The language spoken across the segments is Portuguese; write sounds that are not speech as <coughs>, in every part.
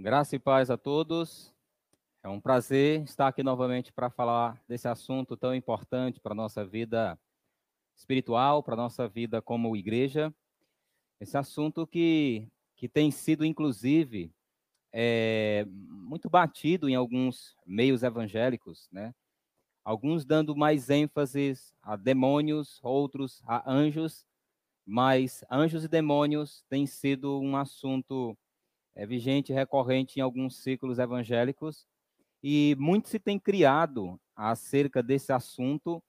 Graça e paz a todos. É um prazer estar aqui novamente para falar desse assunto tão importante para a nossa vida espiritual, para a nossa vida como igreja. Esse assunto que, que tem sido, inclusive, é, muito batido em alguns meios evangélicos, né? Alguns dando mais ênfase a demônios, outros a anjos, mas anjos e demônios têm sido um assunto é vigente, recorrente em alguns círculos evangélicos, e muito se tem criado acerca desse assunto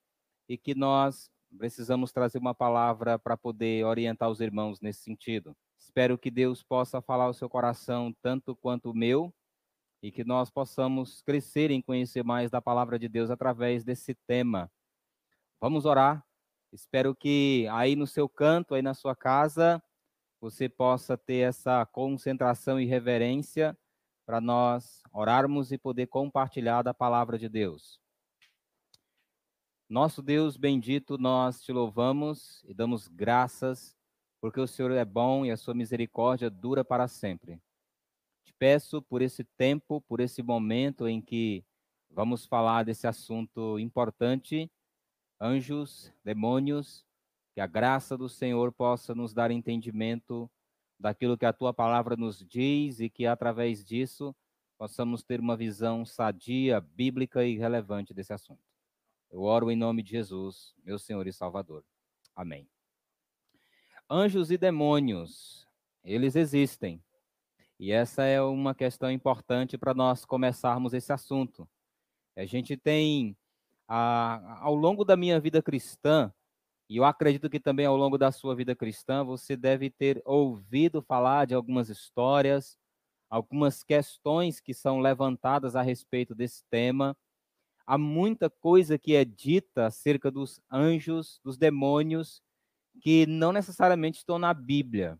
e que nós precisamos trazer uma palavra para poder orientar os irmãos nesse sentido. Espero que Deus possa falar ao seu coração tanto quanto o meu e que nós possamos crescer em conhecer mais da palavra de Deus através desse tema. Vamos orar. Espero que aí no seu canto, aí na sua casa, você possa ter essa concentração e reverência para nós orarmos e poder compartilhar da palavra de Deus. Nosso Deus bendito, nós te louvamos e damos graças, porque o Senhor é bom e a sua misericórdia dura para sempre. Te peço por esse tempo, por esse momento em que vamos falar desse assunto importante, anjos, demônios, que a graça do Senhor possa nos dar entendimento daquilo que a tua palavra nos diz e que através disso possamos ter uma visão sadia, bíblica e relevante desse assunto. Eu oro em nome de Jesus, meu Senhor e Salvador. Amém. Anjos e demônios, eles existem. E essa é uma questão importante para nós começarmos esse assunto. A gente tem, a, ao longo da minha vida cristã, e eu acredito que também ao longo da sua vida cristã você deve ter ouvido falar de algumas histórias, algumas questões que são levantadas a respeito desse tema. Há muita coisa que é dita acerca dos anjos, dos demônios, que não necessariamente estão na Bíblia.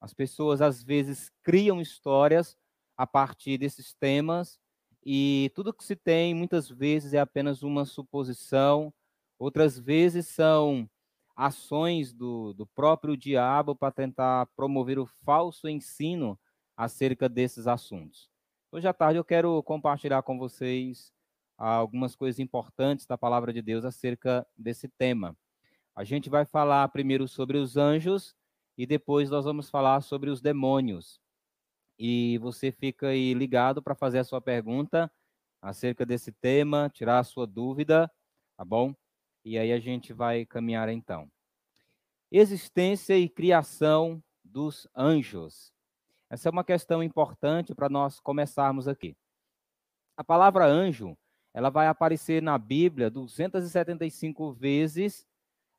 As pessoas às vezes criam histórias a partir desses temas e tudo que se tem muitas vezes é apenas uma suposição, outras vezes são ações do, do próprio diabo para tentar promover o falso ensino acerca desses assuntos. Hoje à tarde eu quero compartilhar com vocês algumas coisas importantes da palavra de Deus acerca desse tema. A gente vai falar primeiro sobre os anjos e depois nós vamos falar sobre os demônios. E você fica aí ligado para fazer a sua pergunta acerca desse tema, tirar a sua dúvida, tá bom? E aí a gente vai caminhar então. Existência e criação dos anjos. Essa é uma questão importante para nós começarmos aqui. A palavra anjo, ela vai aparecer na Bíblia 275 vezes,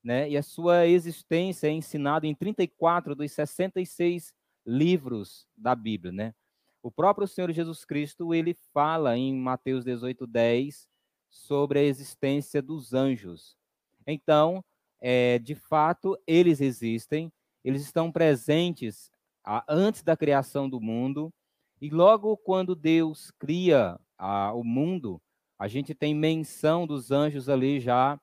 né? E a sua existência é ensinada em 34 dos 66 livros da Bíblia, né? O próprio Senhor Jesus Cristo, ele fala em Mateus 18:10 sobre a existência dos anjos. Então, é, de fato, eles existem, eles estão presentes a, antes da criação do mundo, e logo quando Deus cria a, o mundo, a gente tem menção dos anjos ali já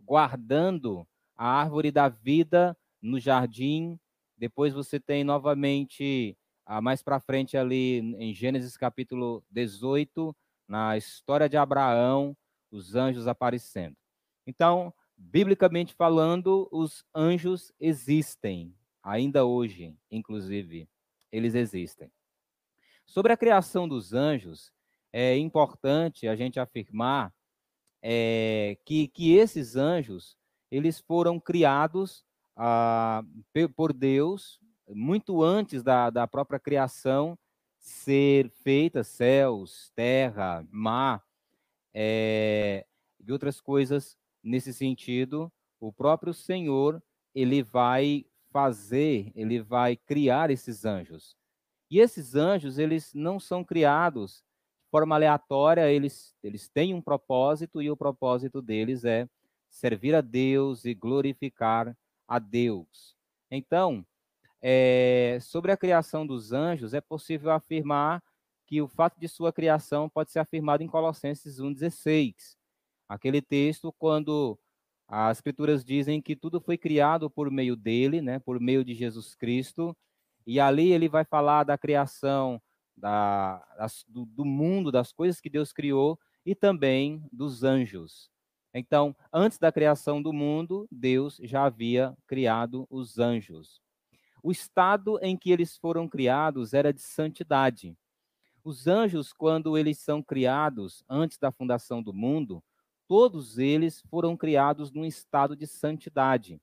guardando a árvore da vida no jardim. Depois você tem novamente, mais para frente ali em Gênesis capítulo 18, na história de Abraão, os anjos aparecendo. Então, biblicamente falando, os anjos existem, ainda hoje, inclusive, eles existem. Sobre a criação dos anjos, é importante a gente afirmar é, que, que esses anjos, eles foram criados ah, por Deus muito antes da, da própria criação ser feita, céus, terra, mar, é, e outras coisas nesse sentido, o próprio Senhor, ele vai fazer, ele vai criar esses anjos. E esses anjos, eles não são criados de forma aleatória, eles, eles têm um propósito e o propósito deles é servir a Deus e glorificar a Deus. Então, é, sobre a criação dos anjos, é possível afirmar que o fato de sua criação pode ser afirmado em Colossenses 1,16. Aquele texto, quando as escrituras dizem que tudo foi criado por meio dele, né, por meio de Jesus Cristo, e ali ele vai falar da criação da, das, do, do mundo, das coisas que Deus criou e também dos anjos. Então, antes da criação do mundo, Deus já havia criado os anjos. O estado em que eles foram criados era de santidade. Os anjos, quando eles são criados antes da fundação do mundo, todos eles foram criados num estado de santidade.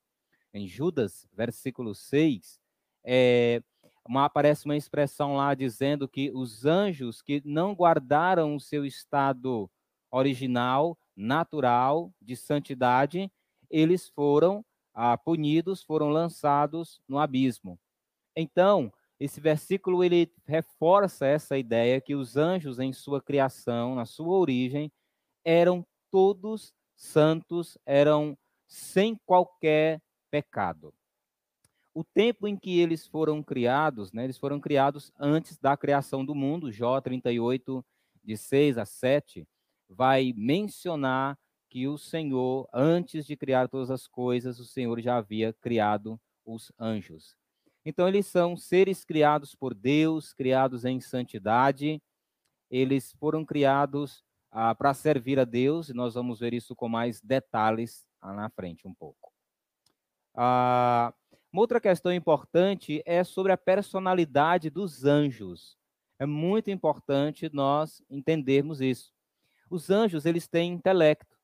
Em Judas, versículo 6, é, uma, aparece uma expressão lá dizendo que os anjos que não guardaram o seu estado original, natural, de santidade, eles foram ah, punidos, foram lançados no abismo. Então, esse versículo ele reforça essa ideia que os anjos em sua criação, na sua origem, eram todos santos, eram sem qualquer pecado. O tempo em que eles foram criados, né, eles foram criados antes da criação do mundo, Jó 38, de 6 a 7, vai mencionar que o Senhor, antes de criar todas as coisas, o Senhor já havia criado os anjos. Então, eles são seres criados por Deus, criados em santidade, eles foram criados ah, para servir a Deus, e nós vamos ver isso com mais detalhes na frente um pouco. Ah, uma outra questão importante é sobre a personalidade dos anjos. É muito importante nós entendermos isso. Os anjos, eles têm intelecto.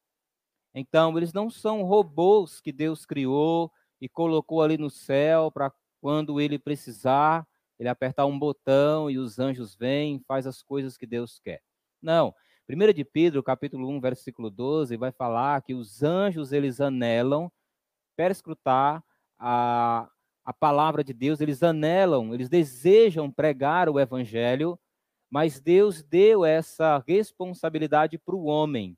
Então, eles não são robôs que Deus criou e colocou ali no céu para quando ele precisar, ele apertar um botão e os anjos vêm, faz as coisas que Deus quer. Não. 1 de Pedro, capítulo 1, versículo 12, vai falar que os anjos, eles anelam perscrutar a, a palavra de Deus, eles anelam, eles desejam pregar o evangelho mas Deus deu essa responsabilidade para o homem,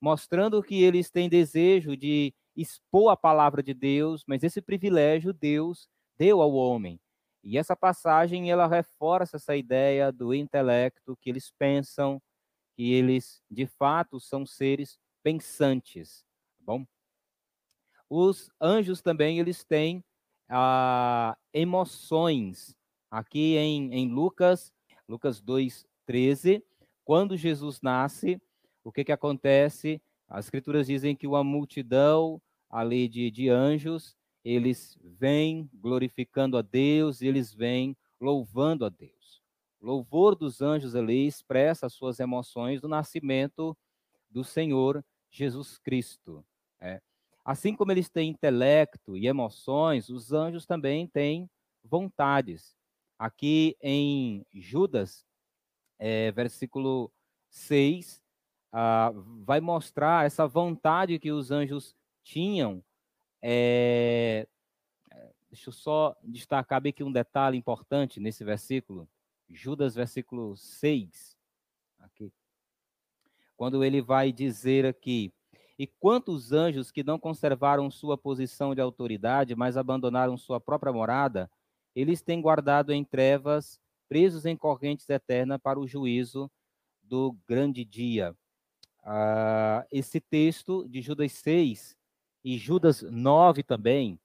mostrando que eles têm desejo de expor a palavra de Deus, mas esse privilégio Deus deu ao homem. E essa passagem ela reforça essa ideia do intelecto que eles pensam, que eles de fato são seres pensantes, tá bom? Os anjos também eles têm ah, emoções. Aqui em, em Lucas Lucas 2, 13. Quando Jesus nasce, o que, que acontece? As escrituras dizem que uma multidão ali de, de anjos, eles vêm glorificando a Deus e eles vêm louvando a Deus. O louvor dos anjos ali expressa as suas emoções do nascimento do Senhor Jesus Cristo. É. Assim como eles têm intelecto e emoções, os anjos também têm vontades. Aqui em Judas, é, versículo 6, ah, vai mostrar essa vontade que os anjos tinham. É, deixa eu só destacar bem aqui um detalhe importante nesse versículo. Judas, versículo 6. Aqui. Quando ele vai dizer aqui: E quantos anjos que não conservaram sua posição de autoridade, mas abandonaram sua própria morada, eles têm guardado em trevas, presos em correntes eternas para o juízo do grande dia. Ah, esse texto de Judas 6 e Judas 9 também,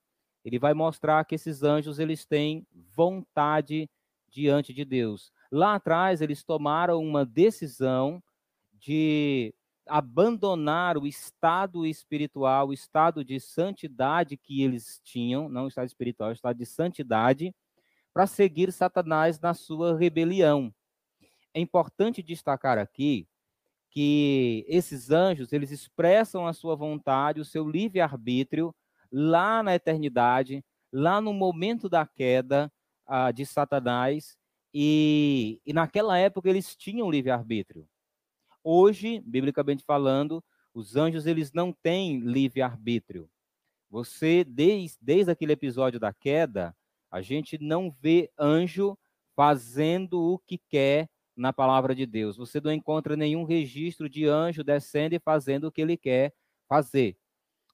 ele vai mostrar que esses anjos eles têm vontade diante de Deus. Lá atrás eles tomaram uma decisão de abandonar o estado espiritual, o estado de santidade que eles tinham, não o estado espiritual, o estado de santidade, para seguir Satanás na sua rebelião. É importante destacar aqui que esses anjos, eles expressam a sua vontade, o seu livre-arbítrio lá na eternidade, lá no momento da queda ah, de Satanás, e, e naquela época eles tinham livre-arbítrio. Hoje, biblicamente falando, os anjos eles não têm livre-arbítrio. Você, desde, desde aquele episódio da queda, a gente não vê anjo fazendo o que quer na palavra de Deus. Você não encontra nenhum registro de anjo descendo e fazendo o que ele quer fazer.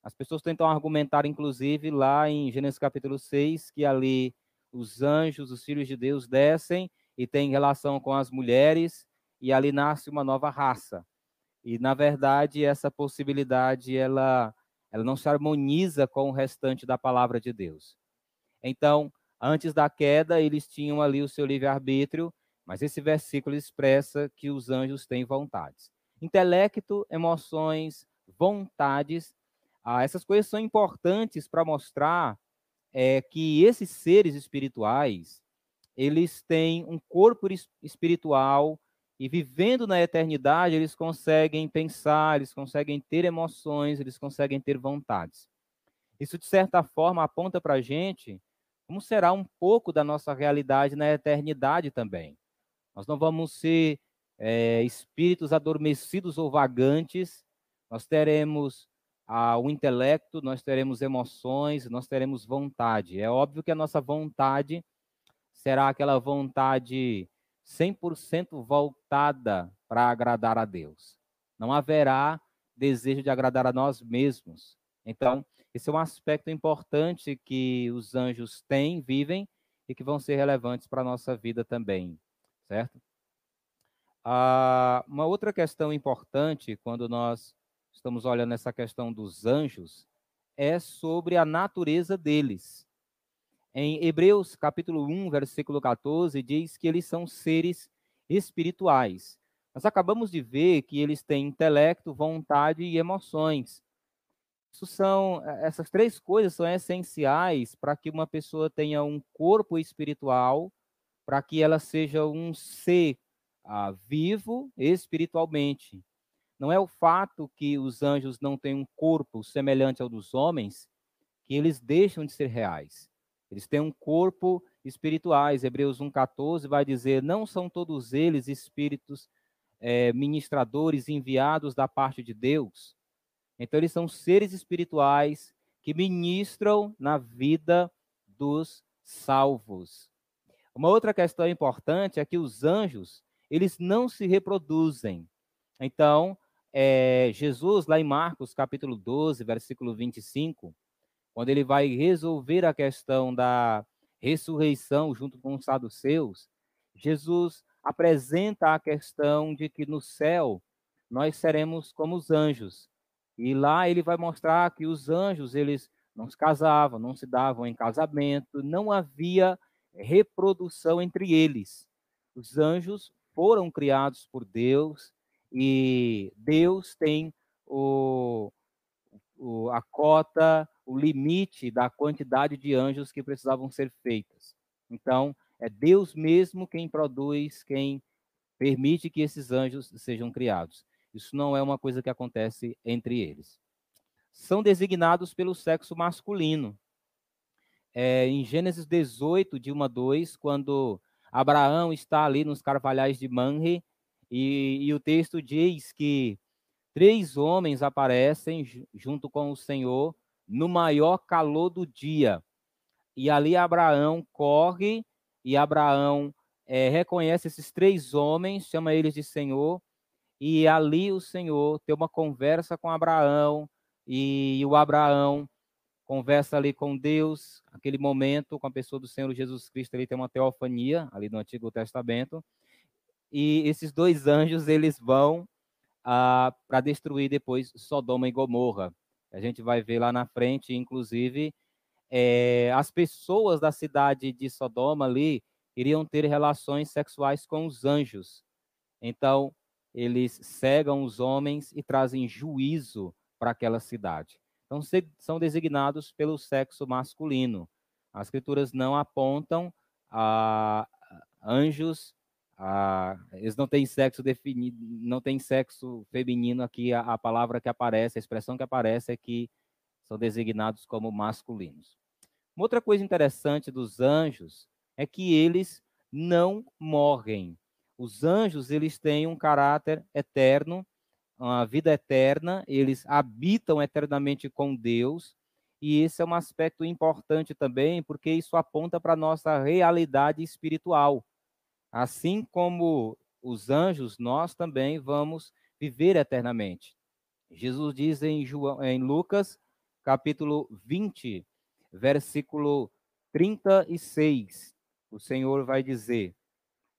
As pessoas tentam argumentar, inclusive, lá em Gênesis capítulo 6, que ali os anjos, os filhos de Deus, descem e têm relação com as mulheres, e ali nasce uma nova raça. E, na verdade, essa possibilidade ela, ela não se harmoniza com o restante da palavra de Deus. Então, Antes da queda, eles tinham ali o seu livre-arbítrio, Mas esse versículo expressa que os anjos têm vontades. Intelecto, emoções, vontades, ah, essas coisas são importantes para mostrar é, que esses seres espirituais, eles têm um corpo espiritual e vivendo na eternidade, eles conseguem pensar, eles conseguem ter emoções, eles conseguem ter vontades. Isso, de certa forma, aponta para a gente como será um pouco da nossa realidade na eternidade também. Nós não vamos ser é, espíritos adormecidos ou vagantes, nós teremos ah, o intelecto, nós teremos emoções, nós teremos vontade. É óbvio que a nossa vontade será aquela vontade 100% voltada para agradar a Deus. Não haverá desejo de agradar a nós mesmos. Então, esse é um aspecto importante que os anjos têm, vivem e que vão ser relevantes para a nossa vida também, certo? Ah, uma outra questão importante quando nós estamos olhando essa questão dos anjos é sobre a natureza deles. Em Hebreus capítulo 1, versículo 14, diz que eles são seres espirituais. Nós acabamos de ver que eles têm intelecto, vontade e emoções. Isso são, eh, essas três coisas são essenciais para que uma pessoa tenha um corpo espiritual, para que ela seja um ser ah, vivo espiritualmente. Não é o fato que os anjos não têm um corpo semelhante ao dos homens que eles deixam de ser reais. Eles têm um corpo espirituais. Hebreus 1,14 vai dizer: Não são todos eles espíritos é, ministradores enviados da parte de Deus. Então, eles são seres espirituais que ministram na vida dos salvos. Uma outra questão importante é que os anjos, eles não se reproduzem. Então, é, Jesus, lá em Marcos, capítulo 12, versículo 25, quando ele vai resolver a questão da ressurreição junto com os saduceus, Jesus apresenta a questão de que no céu nós seremos como os anjos. E lá ele vai mostrar que os anjos, eles não se casavam, não se davam em casamento, não havia reprodução entre eles. Os anjos foram criados por Deus e Deus tem o, o, a cota, o limite da quantidade de anjos que precisavam ser feitas. Então, é Deus mesmo quem produz, quem permite que esses anjos sejam criados. Isso não é uma coisa que acontece entre eles. São designados pelo sexo masculino. É, em Gênesis 18, de 1 a 2, quando Abraão está ali nos carvalhais de Manre, e, e o texto diz que três homens aparecem junto com o Senhor no maior calor do dia. E ali Abraão corre e Abraão é, reconhece esses três homens, chama eles de Senhor, e ali o Senhor tem uma conversa com Abraão, e o Abraão conversa ali com Deus, aquele momento com a pessoa do Senhor Jesus Cristo, ele tem uma teofania ali no Antigo Testamento, e esses dois anjos, eles vão ah, para destruir depois Sodoma e Gomorra. A gente vai ver lá na frente, inclusive, é, as pessoas da cidade de Sodoma ali iriam ter relações sexuais com os anjos. Então, eles cegam os homens e trazem juízo para aquela cidade. Então, são designados pelo sexo masculino. As escrituras não apontam a anjos ah, eles não têm sexo definido, não tem sexo feminino aqui. A, a, palavra que aparece, a expressão que aparece é que são designados como masculinos. Uma outra coisa interessante dos anjos é que eles não morrem. Os anjos eles têm um caráter eterno, uma vida eterna. Eles habitam eternamente com Deus. E esse é um aspecto importante também, porque isso aponta para a nossa realidade espiritual Assim como os anjos, nós também vamos viver eternamente. Jesus diz em, João, em Lucas, capítulo 20, versículo 36, o Senhor vai dizer: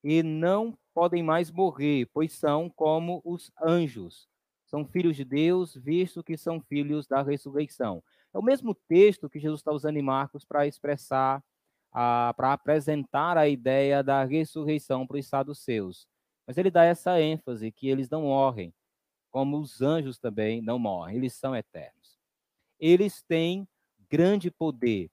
E não podem mais morrer, pois são como os anjos. São filhos de Deus, visto que são filhos da ressurreição. É o mesmo texto que Jesus está usando em Marcos para expressar para apresentar a ideia da ressurreição para os saduceus. Mas ele dá essa ênfase que eles não morrem, como os anjos também não morrem, eles são eternos. Eles têm grande poder.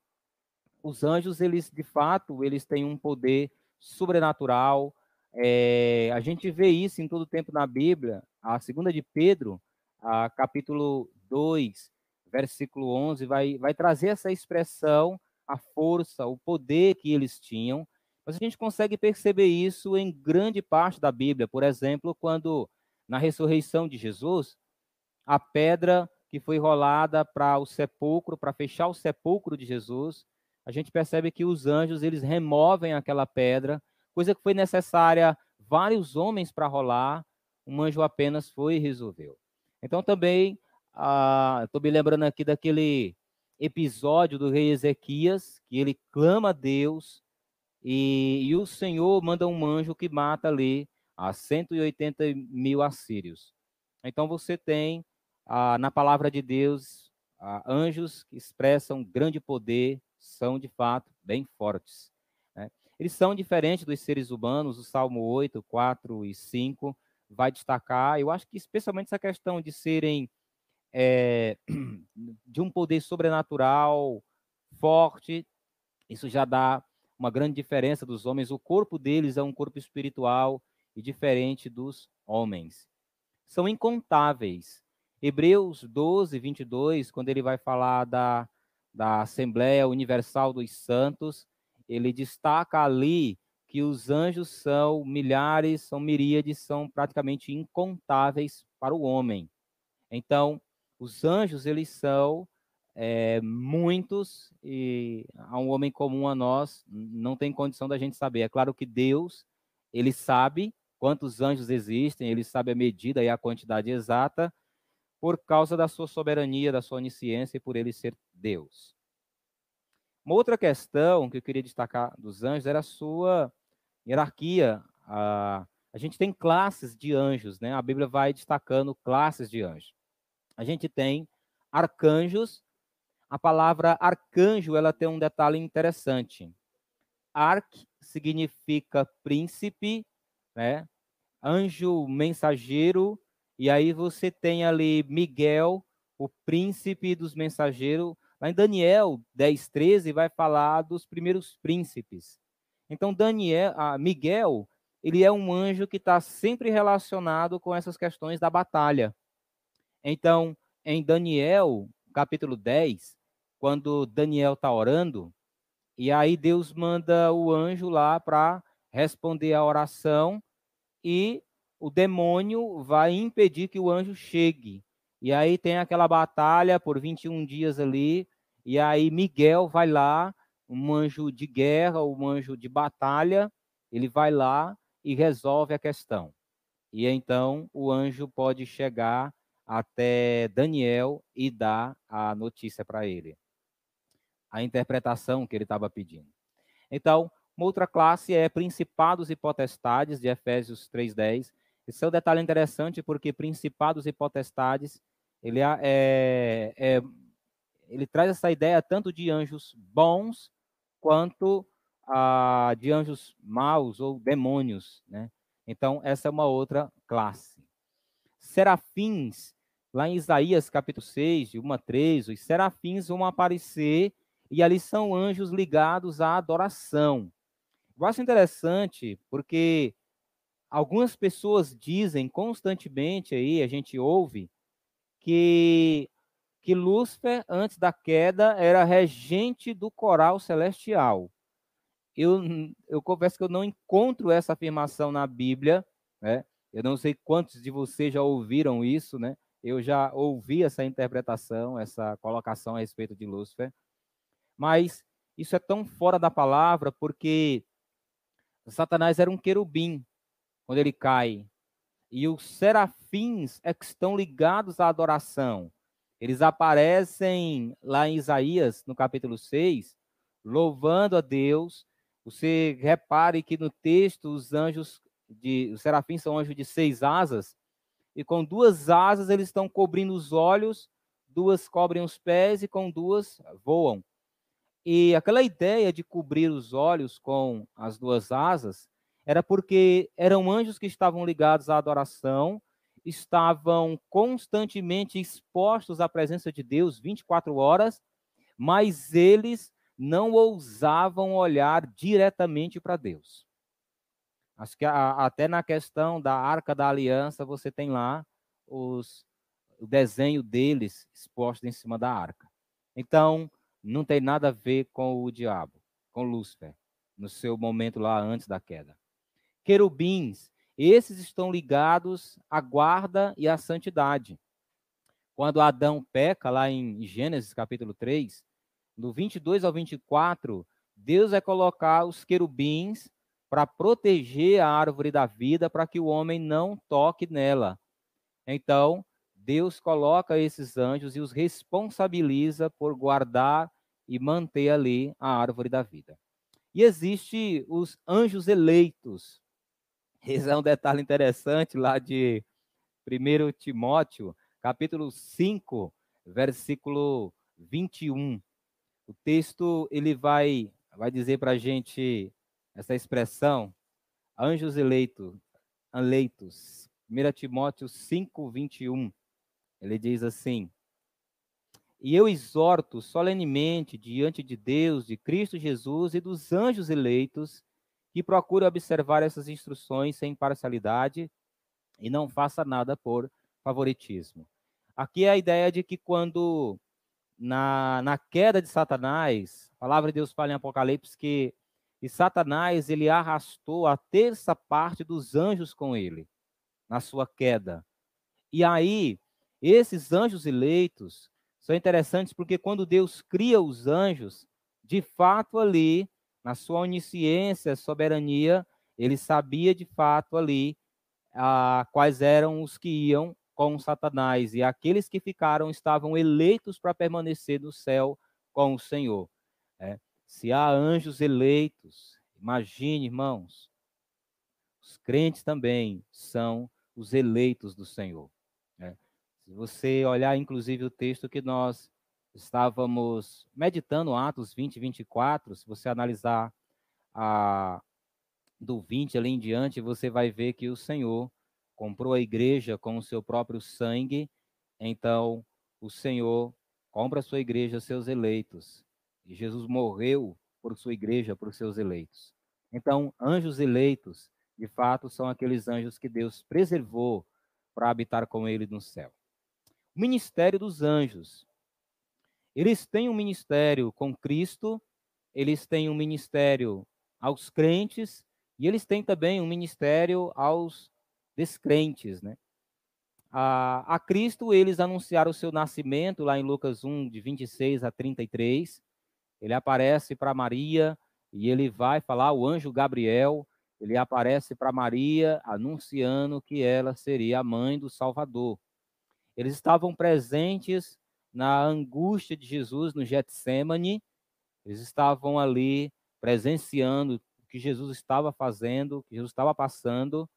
Os anjos, eles de fato, eles têm um poder sobrenatural. É, a gente vê isso em todo tempo na Bíblia. A segunda de Pedro, a capítulo 2, versículo 11, vai, vai trazer essa expressão, a força, o poder que eles tinham. Mas a gente consegue perceber isso em grande parte da Bíblia. Por exemplo, quando na ressurreição de Jesus, a pedra que foi rolada para o sepulcro, para fechar o sepulcro de Jesus, a gente percebe que os anjos eles removem aquela pedra, coisa que foi necessária vários homens para rolar, um anjo apenas foi e resolveu. Então também estou me lembrando aqui daquele episódio do rei Ezequias, que ele clama a Deus e, e o Senhor manda um anjo que mata ali a 180 mil assírios. Então você tem ah, na palavra de Deus ah, anjos que expressam grande poder, são de fato bem fortes. Né? Eles são diferentes dos seres humanos, o Salmo 8, 4 e 5 vai destacar, eu acho que especialmente essa questão de serem é, <clears throat> de um poder sobrenatural forte, isso já dá uma grande diferença dos homens. O corpo deles é um corpo espiritual e diferente dos homens. São incontáveis. Hebreus 12, 22, quando ele vai falar da, da Assembleia Universal dos Santos, ele destaca ali que os anjos são milhares, são miríades, são praticamente incontáveis para o homem. Então, os anjos, eles são é, muitos e a um homem comum a nós não tem condição da gente saber. É claro que Deus, ele sabe quantos anjos existem, ele sabe a medida e a quantidade exata, por causa da sua soberania, da sua onisciência e por ele ser Deus. Uma outra questão que eu queria destacar dos anjos era a sua hierarquia. A, a gente tem classes de anjos, né? A Bíblia vai destacando classes de anjos. A gente tem arcanjos. A palavra arcanjo, ela tem um detalhe interessante. Arc significa príncipe, né? Anjo mensageiro, e aí você tem ali Miguel, o príncipe dos mensageiros. Lá em Daniel 10, 13, vai falar dos primeiros príncipes. Então, Daniel, ah, Miguel, ele é um anjo que está sempre relacionado com essas questões da batalha. Então, em Daniel, capítulo 10, quando Daniel está orando, e aí Deus manda o anjo lá para responder a oração, e o demônio vai impedir que o anjo chegue. E aí tem aquela batalha por 21 dias ali, e aí Miguel vai lá, um anjo de guerra, um anjo de batalha, ele vai lá e resolve a questão. E então o anjo pode chegar até Daniel e dar a notícia para ele. A interpretação que ele estava pedindo. Então, uma outra classe é principados e potestades, de Efésios 3,10. Esse é um detalhe interessante, porque principados e potestades, ele, é, é, ele traz essa ideia tanto de anjos bons, quanto ah, de anjos maus ou demônios. Né? Então, essa é uma outra classe. Serafins, lá em Isaías capítulo 6, de 1 a 3, os serafins vão aparecer e ali são anjos ligados à adoração. Eu acho interessante porque algumas pessoas dizem constantemente aí, a gente ouve, que, que Lúcifer, antes da queda, era regente do coral celestial. Eu, eu confesso que eu não encontro essa afirmação na Bíblia, né? Eu não sei quantos de vocês já ouviram isso, né? Eu já ouvi essa interpretação, essa colocação a respeito de Lúcifer. Mas isso é tão fora da palavra porque Satanás era um querubim, quando ele cai. E os serafins é que estão ligados à adoração. Eles aparecem lá em Isaías, no capítulo 6, louvando a Deus. Você repare que no texto os anjos de os serafins são anjos de seis asas, e com duas asas eles estão cobrindo os olhos, duas cobrem os pés e com duas voam. E aquela ideia de cobrir os olhos com as duas asas era porque eram anjos que estavam ligados à adoração, estavam constantemente expostos à presença de Deus 24 horas, mas eles não ousavam olhar diretamente para Deus. Acho que a, até na questão da Arca da Aliança, você tem lá os, o desenho deles exposto em cima da arca. Então, não tem nada a ver com o diabo, com Lúcifer, no seu momento lá antes da queda. Querubins, esses estão ligados à guarda e à santidade. Quando Adão peca, lá em Gênesis capítulo 3, do 22 ao 24, Deus vai colocar os querubins para proteger a árvore da vida, para que o homem não toque nela. Então, Deus coloca esses anjos e os responsabiliza por guardar e manter ali a árvore da vida. E existe os anjos eleitos. Esse é um detalhe interessante lá de 1 Timóteo, capítulo 5, versículo 21. O texto ele vai vai dizer para a gente essa expressão, anjos eleitos, eleitos. 1 Timóteo 5, 21. Ele diz assim: e eu exorto solenemente diante de Deus, de Cristo Jesus e dos anjos eleitos, que procure observar essas instruções sem parcialidade e não faça nada por favoritismo. Aqui é a ideia de que quando na, na queda de Satanás, a palavra de Deus fala em Apocalipse que e Satanás ele arrastou a terça parte dos anjos com ele na sua queda. E aí, esses anjos eleitos, são interessantes porque quando Deus cria os anjos, de fato ali, na sua onisciência, soberania, ele sabia de fato ali ah, quais eram os que iam com Satanás, e aqueles que ficaram estavam eleitos para permanecer no céu com o Senhor. É. Se há anjos eleitos, imagine, irmãos, os crentes também são os eleitos do Senhor. Se você olhar, inclusive, o texto que nós estávamos meditando, Atos 20 e 24, se você analisar a, do 20 ali em diante, você vai ver que o Senhor comprou a igreja com o seu próprio sangue, então o Senhor compra a sua igreja, seus eleitos. E Jesus morreu por sua igreja, por seus eleitos. Então, anjos eleitos, de fato, são aqueles anjos que Deus preservou para habitar com ele no céu ministério dos anjos. Eles têm um ministério com Cristo, eles têm um ministério aos crentes e eles têm também um ministério aos descrentes, né? A, a Cristo eles anunciaram o seu nascimento lá em Lucas 1 de 26 a 33. Ele aparece para Maria e ele vai falar o anjo Gabriel, ele aparece para Maria anunciando que ela seria a mãe do Salvador. Eles estavam presentes na angústia de Jesus no Getsemane. Eles estavam ali presenciando o que Jesus estava fazendo, o que Jesus estava passando.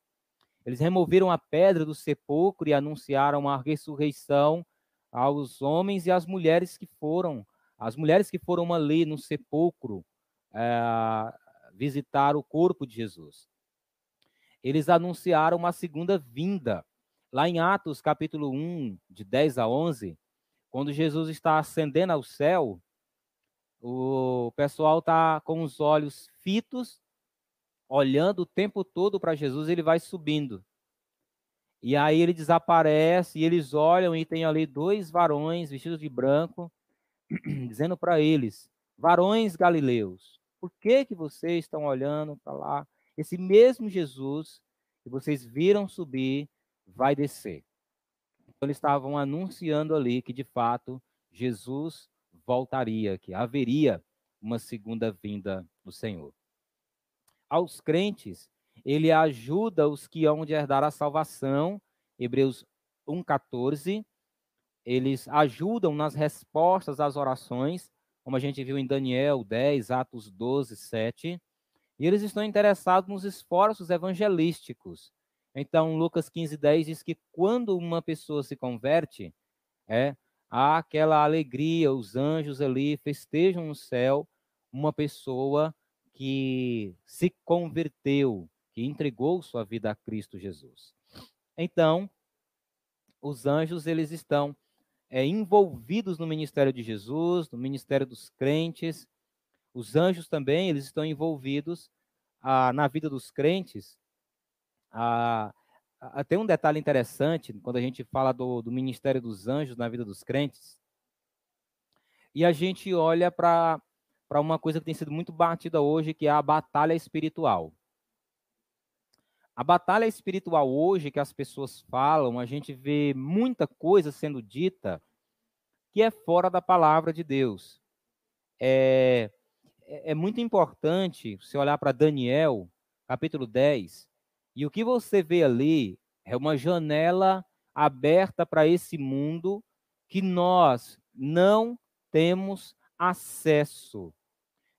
Eles removeram a pedra do sepulcro e anunciaram a ressurreição aos homens e às mulheres que foram, as mulheres que foram ali no sepulcro é, visitar o corpo de Jesus. Eles anunciaram uma segunda vinda. Lá em Atos, capítulo 1, de 10 a 11, quando Jesus está ascendendo ao céu, o pessoal está com os olhos fitos, olhando o tempo todo para Jesus, ele vai subindo. E aí ele desaparece, e eles olham e tem ali dois varões vestidos de branco, <clears throat> dizendo para eles: Varões galileus, por que que vocês estão olhando para lá? Esse mesmo Jesus que vocês viram subir vai descer. Então, eles estavam anunciando ali que, de fato, Jesus voltaria, que haveria uma segunda vinda do Senhor. Aos crentes, ele ajuda os que hão de herdar a salvação, Hebreus 1,14. Eles ajudam nas respostas às orações, como a gente viu em Daniel 10, Atos 12, 7. E eles estão interessados nos esforços evangelísticos então, Lucas 15, 10 diz que quando uma pessoa se converte, é, há aquela alegria, os anjos ali festejam no céu, uma pessoa que se converteu, que entregou sua vida a Cristo Jesus. Então, os anjos eles estão é, envolvidos no ministério de Jesus, no ministério dos crentes. Os anjos também eles estão envolvidos ah, na vida dos crentes. Ah, tem um detalhe interessante quando a gente fala do, do ministério dos anjos na vida dos crentes. E a gente olha para uma coisa que tem sido muito batida hoje, que é a batalha espiritual. A batalha espiritual hoje que as pessoas falam, a gente vê muita coisa sendo dita que é fora da palavra de Deus. É, é, é muito importante você olhar para Daniel, capítulo 10, e o que você vê ali é uma janela aberta para esse mundo que nós não temos acesso.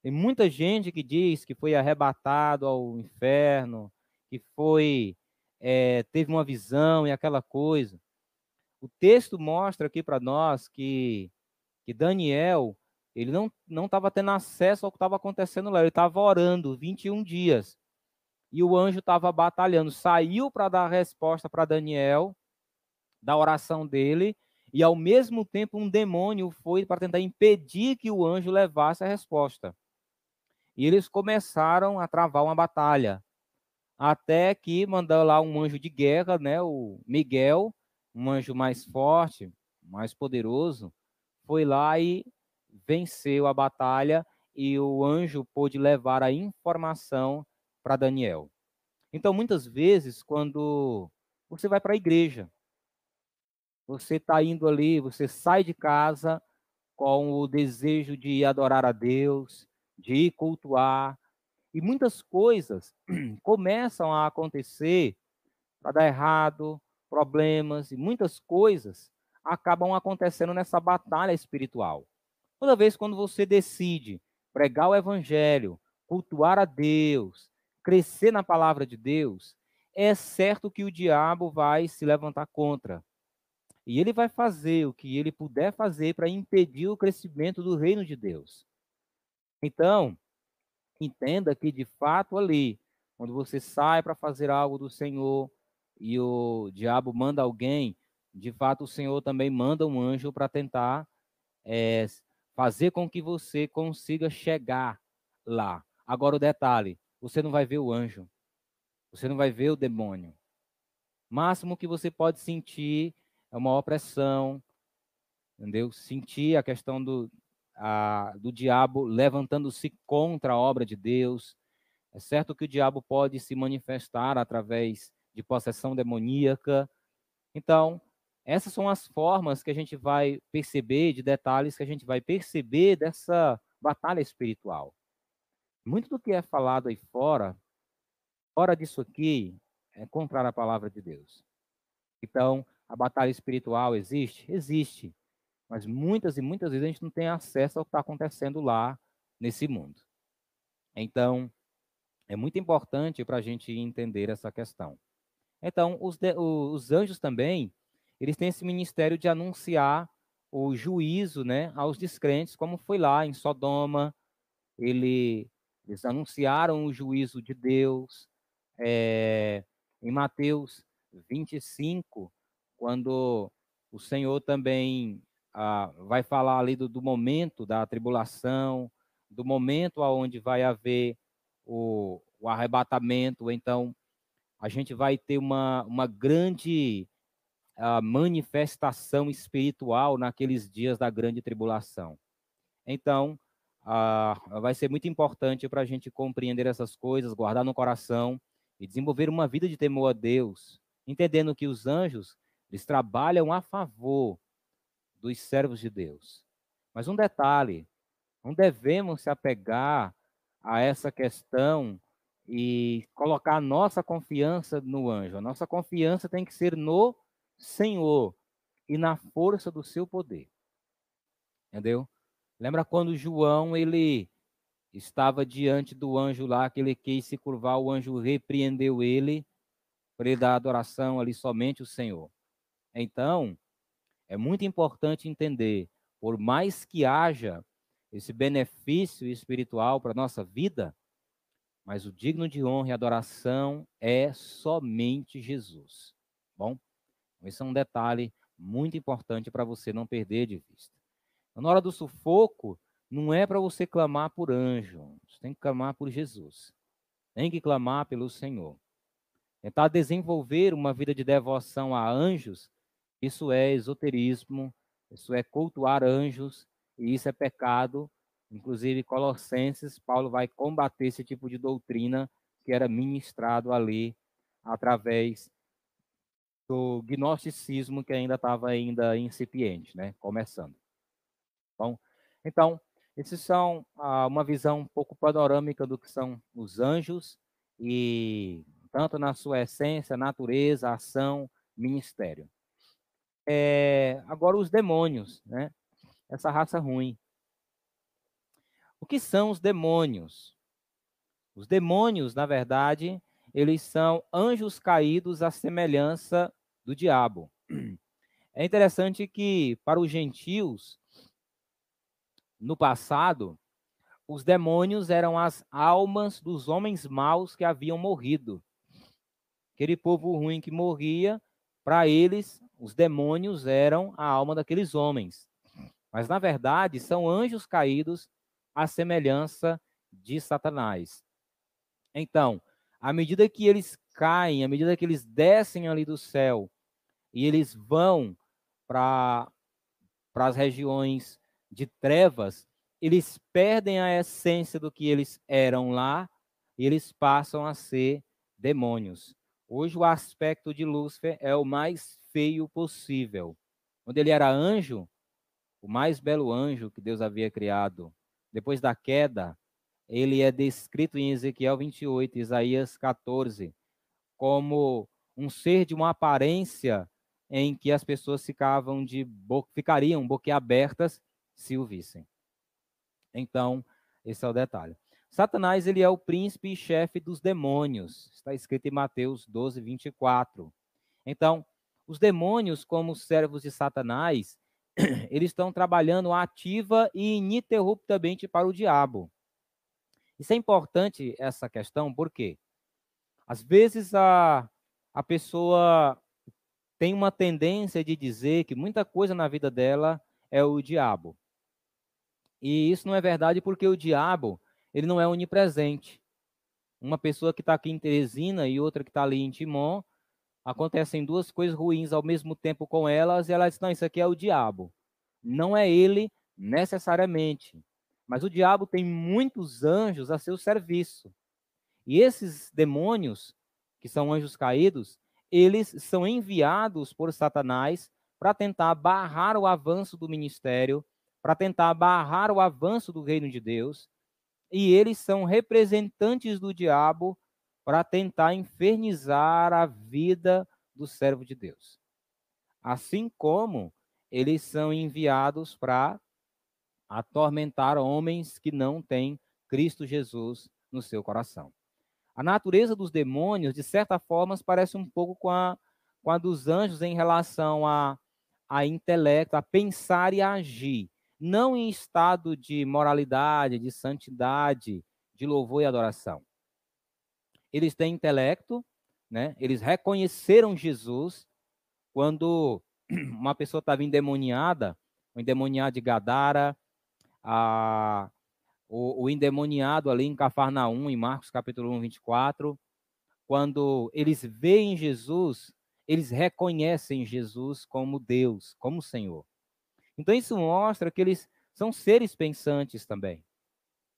Tem muita gente que diz que foi arrebatado ao inferno, que foi é, teve uma visão e aquela coisa. O texto mostra aqui para nós que, que Daniel ele não não estava tendo acesso ao que estava acontecendo lá. Ele estava orando 21 dias e o anjo estava batalhando. Saiu para dar resposta para Daniel da oração dele e ao mesmo tempo um demônio foi para tentar impedir que o anjo levasse a resposta. E eles começaram a travar uma batalha até que mandou lá um anjo de guerra, né, o Miguel, um anjo mais forte, mais poderoso, foi lá e venceu a batalha e o anjo pôde levar a informação para Daniel. Então, muitas vezes, quando você vai para a igreja, você está indo ali, você sai de casa com o desejo de adorar a Deus, de cultuar, e muitas coisas <clears throat> começam a acontecer para dar errado, problemas e muitas coisas acabam acontecendo nessa batalha espiritual. Toda vez quando você decide pregar o evangelho, cultuar a Deus, crescer na palavra de Deus, é certo que o diabo vai se levantar contra. E ele vai fazer o que ele puder fazer para impedir o crescimento do reino de Deus. Então, entenda que de fato ali, quando você sai para fazer algo do Senhor e o diabo manda alguém, de fato o Senhor também manda um anjo para tentar é, fazer com que você consiga chegar lá. Agora o detalhe, você não vai ver o anjo, você não vai ver o demônio. Máximo que você pode sentir é uma opressão, entendeu? Sentir a questão do, a, do diabo levantando-se contra a obra de Deus. É certo que o diabo pode se manifestar através de possessão demoníaca. Então, essas são as formas que a gente vai perceber, de detalhes que a gente vai perceber dessa batalha espiritual. Muito do que é falado aí fora, fora disso aqui, é contrário à palavra de Deus. Então, a batalha espiritual existe? Existe. Mas muitas e muitas vezes a gente não tem acesso ao que está acontecendo lá nesse mundo. Então, é muito importante para a gente entender essa questão. Então, os, de, os anjos também, eles têm esse ministério de anunciar o juízo né, aos descrentes, como foi lá em Sodoma. Ele, eles anunciaram o juízo de Deus. É, em Mateus 25, quando o Senhor também ah, vai falar ali do, do, momento da tribulação, do momento aonde vai haver o, o arrebatamento, então a gente vai ter uma, uma grande ah, manifestação espiritual naqueles dias da grande tribulação. Então, ah, vai ser muito importante para a gente compreender essas coisas, guardar no coração e desenvolver uma vida de temor a Deus, entendendo que os anjos eles trabalham a favor dos servos de Deus. Mas um detalhe, não devemos se apegar a essa questão e colocar a nossa confiança no anjo. A nossa confiança tem que ser no Senhor e na força do seu poder. Entendeu? Lembra quando João ele estava diante do anjo lá, que ele quis se curvar, o anjo repreendeu ele para ele dar adoração ali somente o Senhor. Então, é muito importante entender, por mais que haja esse benefício espiritual para a nossa vida, mas o digno de honra e adoração é somente Jesus. Bom, esse é um detalhe muito importante para você não perder de vista. Na hora do sufoco, não é para você clamar por anjo, você tem que clamar por Jesus. Tem que clamar pelo Senhor. Tentar desenvolver uma vida de devoção a anjos, isso é esoterismo, isso é cultuar anjos, e isso é pecado. Inclusive, Colossenses, Paulo vai combater esse tipo de doutrina que era ministrado ali através do gnosticismo que ainda estava ainda incipiente, né? Começando. Bom, então, esses são ah, uma visão um pouco panorâmica do que são os anjos e tanto na sua essência, natureza, ação, ministério. É, agora os demônios, né? Essa raça ruim. O que são os demônios? Os demônios, na verdade, eles são anjos caídos à semelhança do diabo. É interessante que, para os gentios, no passado, os demônios eram as almas dos homens maus que haviam morrido. Aquele povo ruim que morria, para eles, os demônios eram a alma daqueles homens. Mas, na verdade, são anjos caídos à semelhança de Satanás. Então, à medida que eles caem, à medida que eles descem ali do céu e eles vão para as regiões de trevas, eles perdem a essência do que eles eram lá e eles passam a ser demônios. Hoje o aspecto de Lúcifer é o mais feio possível. Quando ele era anjo, o mais belo anjo que Deus havia criado, depois da queda, ele é descrito em Ezequiel 28, Isaías 14, como um ser de uma aparência em que as pessoas ficavam de bo... ficariam boquiabertas se o vissem. Então, esse é o detalhe. Satanás ele é o príncipe e chefe dos demônios. Está escrito em Mateus 12, 24. Então, os demônios, como servos de Satanás, <clears throat> eles estão trabalhando ativa e ininterruptamente para o diabo. Isso é importante, essa questão, porque às vezes a, a pessoa tem uma tendência de dizer que muita coisa na vida dela é o diabo. E isso não é verdade porque o diabo, ele não é onipresente. Uma pessoa que está aqui em Teresina e outra que está ali em Timon, acontecem duas coisas ruins ao mesmo tempo com elas e ela diz, não, isso aqui é o diabo. Não é ele necessariamente. Mas o diabo tem muitos anjos a seu serviço. E esses demônios, que são anjos caídos, eles são enviados por Satanás para tentar barrar o avanço do ministério para tentar barrar o avanço do reino de Deus, e eles são representantes do diabo para tentar infernizar a vida do servo de Deus. Assim como eles são enviados para atormentar homens que não têm Cristo Jesus no seu coração. A natureza dos demônios, de certa forma, parece um pouco com a, com a dos anjos em relação a, a intelecto, a pensar e a agir não em estado de moralidade, de santidade, de louvor e adoração. Eles têm intelecto, né? Eles reconheceram Jesus quando <clears throat> uma pessoa estava endemoniada, o endemoniado de Gadara, a, o, o endemoniado ali em Cafarnaum, em Marcos capítulo 1, 24, quando eles veem Jesus, eles reconhecem Jesus como Deus, como Senhor. Então, isso mostra que eles são seres pensantes também.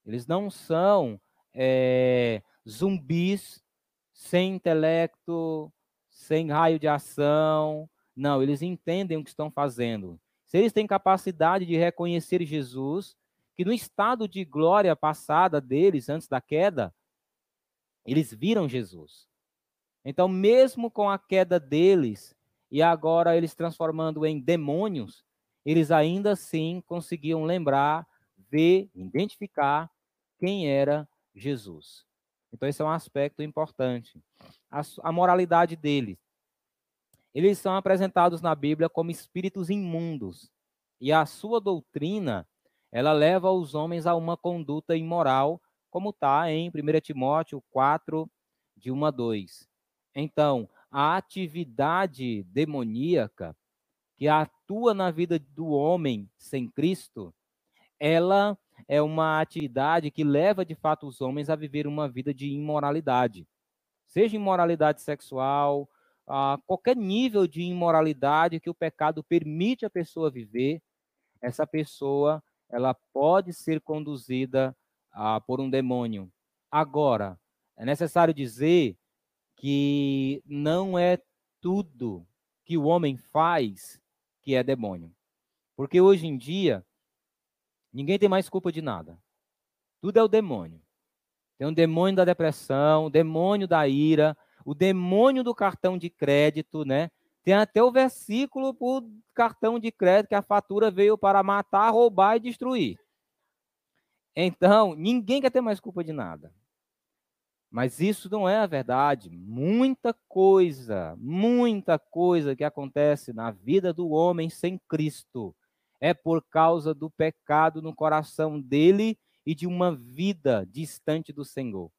Eles não são é, zumbis sem intelecto, sem raio de ação. Não, eles entendem o que estão fazendo. Se eles têm capacidade de reconhecer Jesus, que no estado de glória passada deles, antes da queda, eles viram Jesus. Então, mesmo com a queda deles, e agora eles transformando em demônios, eles ainda assim conseguiam lembrar, ver, identificar quem era Jesus. Então, esse é um aspecto importante. A, a moralidade deles. Eles são apresentados na Bíblia como espíritos imundos. E a sua doutrina ela leva os homens a uma conduta imoral, como está em 1 Timóteo 4, de 1 a 2. Então, a atividade demoníaca que atua na vida do homem sem Cristo, ela é uma atividade que leva de fato os homens a viver uma vida de imoralidade. Seja imoralidade sexual, qualquer nível de imoralidade que o pecado permite a pessoa viver, essa pessoa ela pode ser conduzida ah, por um demônio. Agora, é necessário dizer que não é tudo que o homem faz que é demônio. Porque hoje em dia, ninguém tem mais culpa de nada. Tudo é o demônio. Tem o demônio da depressão, o demônio da ira, o demônio do cartão de crédito, né? Tem até o versículo para cartão de crédito que a fatura veio para matar, roubar e destruir. Então, ninguém quer ter mais culpa de nada. Mas isso não é a verdade. Muita coisa, muita coisa que acontece na vida do homem sem Cristo é por causa do pecado no coração dele e de uma vida distante do Senhor.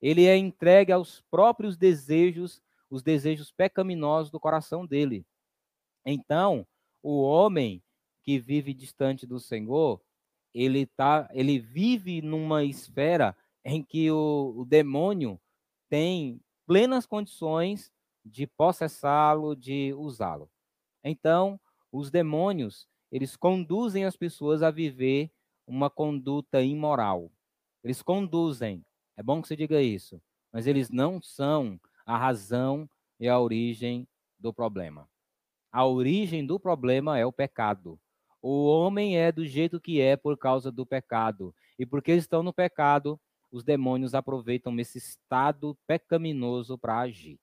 Ele é entregue aos próprios desejos, os desejos pecaminosos do coração dele. Então, o homem que vive distante do Senhor, ele tá, ele vive numa esfera em que o, o demônio tem plenas condições de possessá-lo, de usá-lo. Então, os demônios, eles conduzem as pessoas a viver uma conduta imoral. Eles conduzem, é bom que você diga isso, mas eles não são a razão e a origem do problema. A origem do problema é o pecado. O homem é do jeito que é por causa do pecado. E porque estão no pecado, os demônios aproveitam esse estado pecaminoso para agir.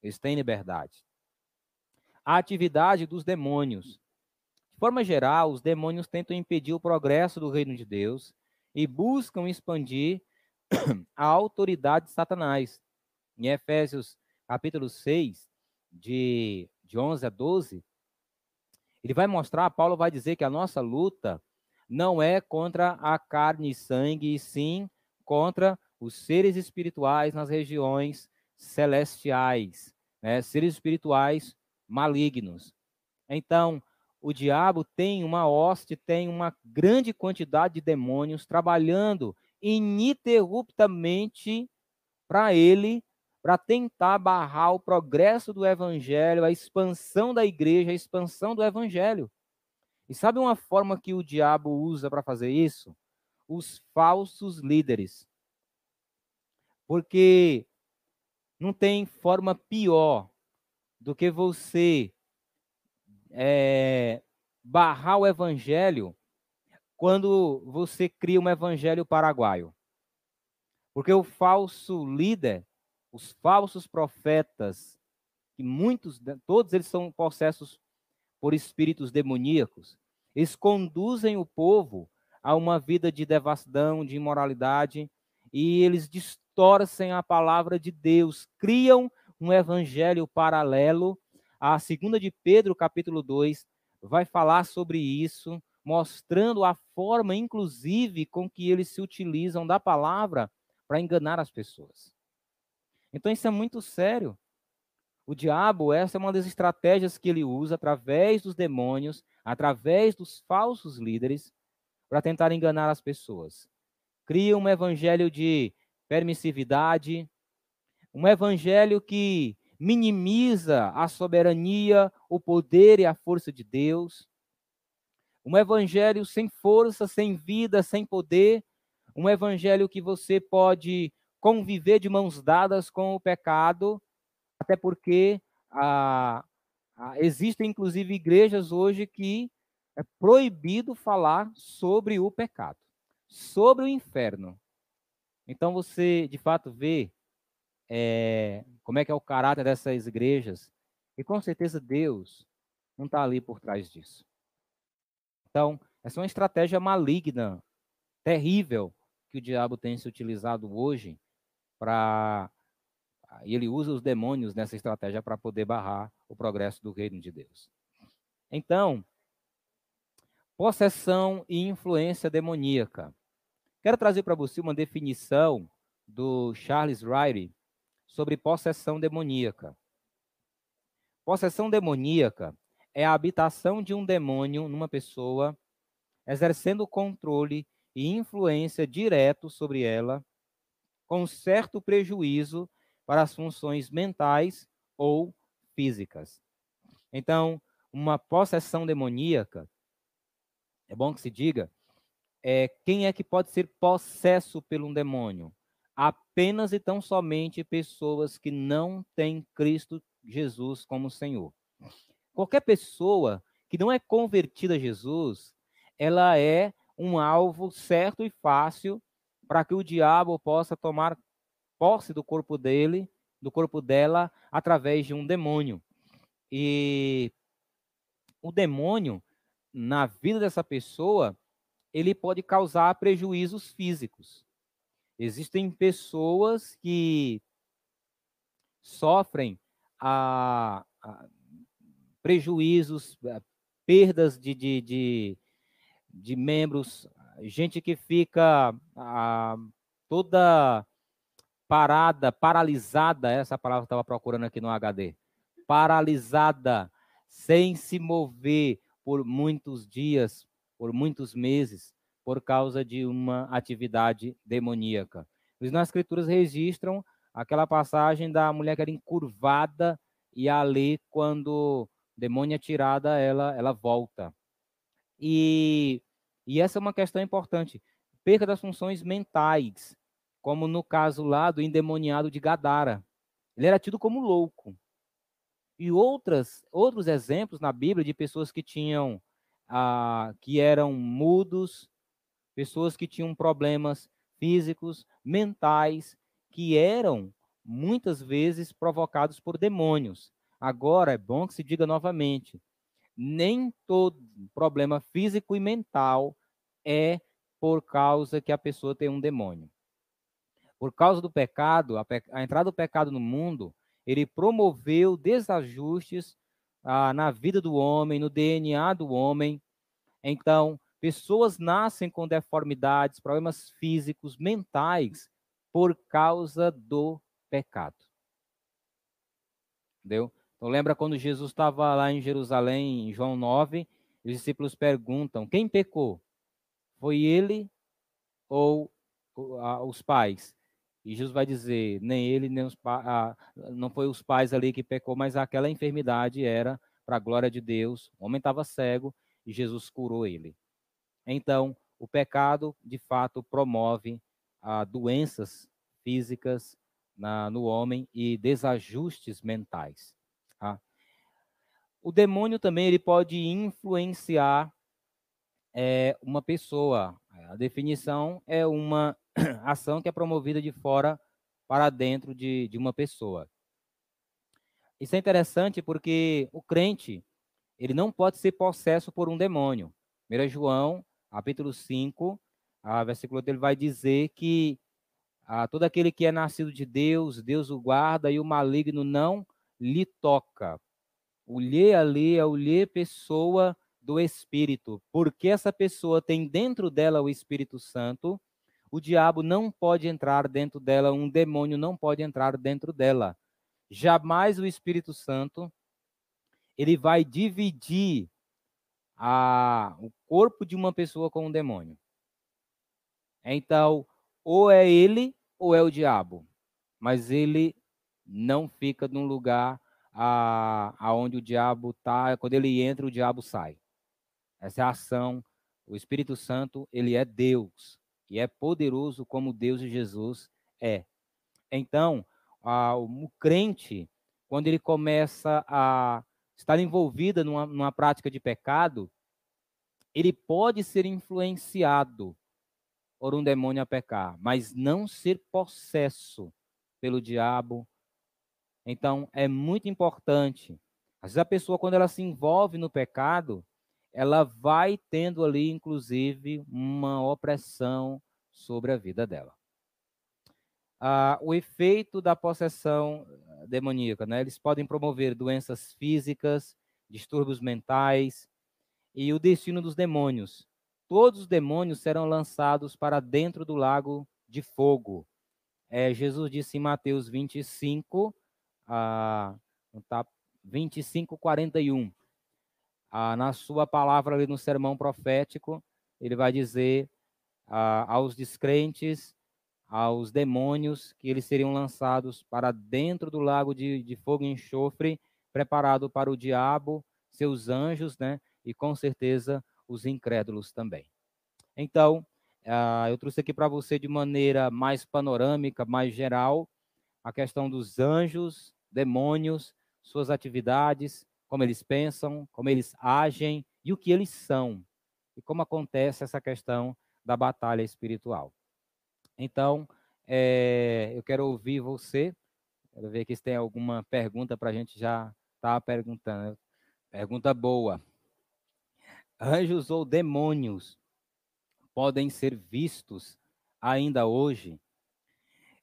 Eles têm liberdade. A atividade dos demônios. De forma geral, os demônios tentam impedir o progresso do reino de Deus e buscam expandir <coughs> a autoridade de Satanás. Em Efésios capítulo 6, de, de 11 a 12, ele vai mostrar, Paulo vai dizer que a nossa luta não é contra a carne e sangue, e sim contra os seres espirituais nas regiões celestiais, né? seres espirituais malignos. Então, o diabo tem uma hoste, tem uma grande quantidade de demônios trabalhando ininterruptamente para ele, para tentar barrar o progresso do evangelho, a expansão da igreja, a expansão do evangelho. E sabe uma forma que o diabo usa para fazer isso? Os falsos líderes. Porque não tem forma pior do que você é, barrar o evangelho quando você cria um evangelho paraguaio. Porque o falso líder, os falsos profetas, que muitos, todos eles são possessos por espíritos demoníacos, eles conduzem o povo a uma vida de devassidão, de imoralidade, e eles distorcem a palavra de Deus, criam um evangelho paralelo. A segunda de Pedro, capítulo 2, vai falar sobre isso, mostrando a forma, inclusive, com que eles se utilizam da palavra para enganar as pessoas. Então, isso é muito sério. O diabo, essa é uma das estratégias que ele usa através dos demônios, através dos falsos líderes, para tentar enganar as pessoas. Cria um evangelho de permissividade, um evangelho que minimiza a soberania, o poder e a força de Deus. Um evangelho sem força, sem vida, sem poder. Um evangelho que você pode conviver de mãos dadas com o pecado, até porque ah, ah, existem inclusive igrejas hoje que é proibido falar sobre o pecado, sobre o inferno. Então você, de fato, vê é, como é que é o caráter dessas igrejas, e com certeza Deus não está ali por trás disso. Então, essa é uma estratégia maligna, terrível, que o diabo tem se utilizado hoje para. Ele usa os demônios nessa estratégia para poder barrar o progresso do reino de Deus. Então, Possessão e influência demoníaca. Quero trazer para você uma definição do Charles Riley sobre possessão demoníaca. Possessão demoníaca é a habitação de um demônio numa pessoa, exercendo controle e influência direto sobre ela, com certo prejuízo para as funções mentais ou físicas. Então, uma possessão demoníaca, é bom que se diga, é quem é que pode ser possesso por um demônio? Apenas e tão somente pessoas que não têm Cristo Jesus como Senhor. Qualquer pessoa que não é convertida a Jesus, ela é um alvo certo e fácil para que o diabo possa tomar posse do corpo dele, do corpo dela, através de um demônio. E o demônio, na vida dessa pessoa, ele pode causar prejuízos físicos. Existem pessoas que sofrem a, a prejuízos, a perdas de, de, de, de, membros, gente que fica a, toda parada, paralisada, essa palavra que estava procurando aqui no HD, paralisada, sem se mover por muitos dias, por muitos meses, por causa de uma atividade demoníaca. Nas escrituras registram aquela passagem da mulher que era encurvada e ali, quando o demônio é tirada, ela, ela volta. E, e essa é uma questão importante. Perca das funções mentais, como no caso lá do endemoniado de Gadara. Ele era tido como louco. E outras, outros exemplos na Bíblia de pessoas que tinham, ah, que eram mudos, pessoas que tinham problemas físicos, mentais, que eram muitas vezes provocados por demônios. Agora é bom que se diga novamente: nem todo problema físico e mental é por causa que a pessoa tem um demônio. Por causa do pecado, a, pe a entrada do pecado no mundo, ele promoveu desajustes ah, na vida do homem, no DNA do homem. Então, pessoas nascem com deformidades, problemas físicos, mentais, por causa do pecado. Entendeu? Então lembra quando Jesus estava lá em Jerusalém, em João 9, os discípulos perguntam: quem pecou? Foi ele ou os pais? E Jesus vai dizer: nem ele, nem os pais, não foi os pais ali que pecou, mas aquela enfermidade era para a glória de Deus. O homem estava cego e Jesus curou ele. Então, o pecado, de fato, promove a doenças físicas na, no homem e desajustes mentais. Tá? O demônio também ele pode influenciar é, uma pessoa. A definição é uma <clears throat> ação que é promovida de fora para dentro de, de uma pessoa. Isso é interessante porque o crente ele não pode ser possesso por um demônio. 1 João, capítulo 5, a versículo dele vai dizer que ah, todo aquele que é nascido de Deus, Deus o guarda e o maligno não lhe toca. O lhe ali é o lhe pessoa do Espírito, porque essa pessoa tem dentro dela o Espírito Santo, o diabo não pode entrar dentro dela, um demônio não pode entrar dentro dela. Jamais o Espírito Santo ele vai dividir a, o corpo de uma pessoa com um demônio. Então, ou é ele ou é o diabo. Mas ele não fica num lugar aonde o diabo está. Quando ele entra, o diabo sai. Essa é a ação. O Espírito Santo, ele é Deus. E é poderoso como Deus e Jesus é. Então, a, o crente, quando ele começa a estar envolvido numa, numa prática de pecado, ele pode ser influenciado por um demônio a pecar, mas não ser possesso pelo diabo. Então, é muito importante. Às vezes a pessoa, quando ela se envolve no pecado, ela vai tendo ali, inclusive, uma opressão sobre a vida dela. Ah, o efeito da possessão demoníaca, né? Eles podem promover doenças físicas, distúrbios mentais, e o destino dos demônios. Todos os demônios serão lançados para dentro do lago de fogo. É, Jesus disse em Mateus 25, ah, tá, 25, 41. Ah, na sua palavra ali no sermão profético, ele vai dizer ah, aos descrentes, aos demônios, que eles seriam lançados para dentro do lago de, de fogo e enxofre, preparado para o diabo, seus anjos, né? E com certeza os incrédulos também. Então, uh, eu trouxe aqui para você de maneira mais panorâmica, mais geral, a questão dos anjos, demônios, suas atividades, como eles pensam, como eles agem e o que eles são. E como acontece essa questão da batalha espiritual. Então, é, eu quero ouvir você. Quero ver se tem alguma pergunta para a gente já estava perguntando. Pergunta boa. Anjos ou demônios podem ser vistos ainda hoje?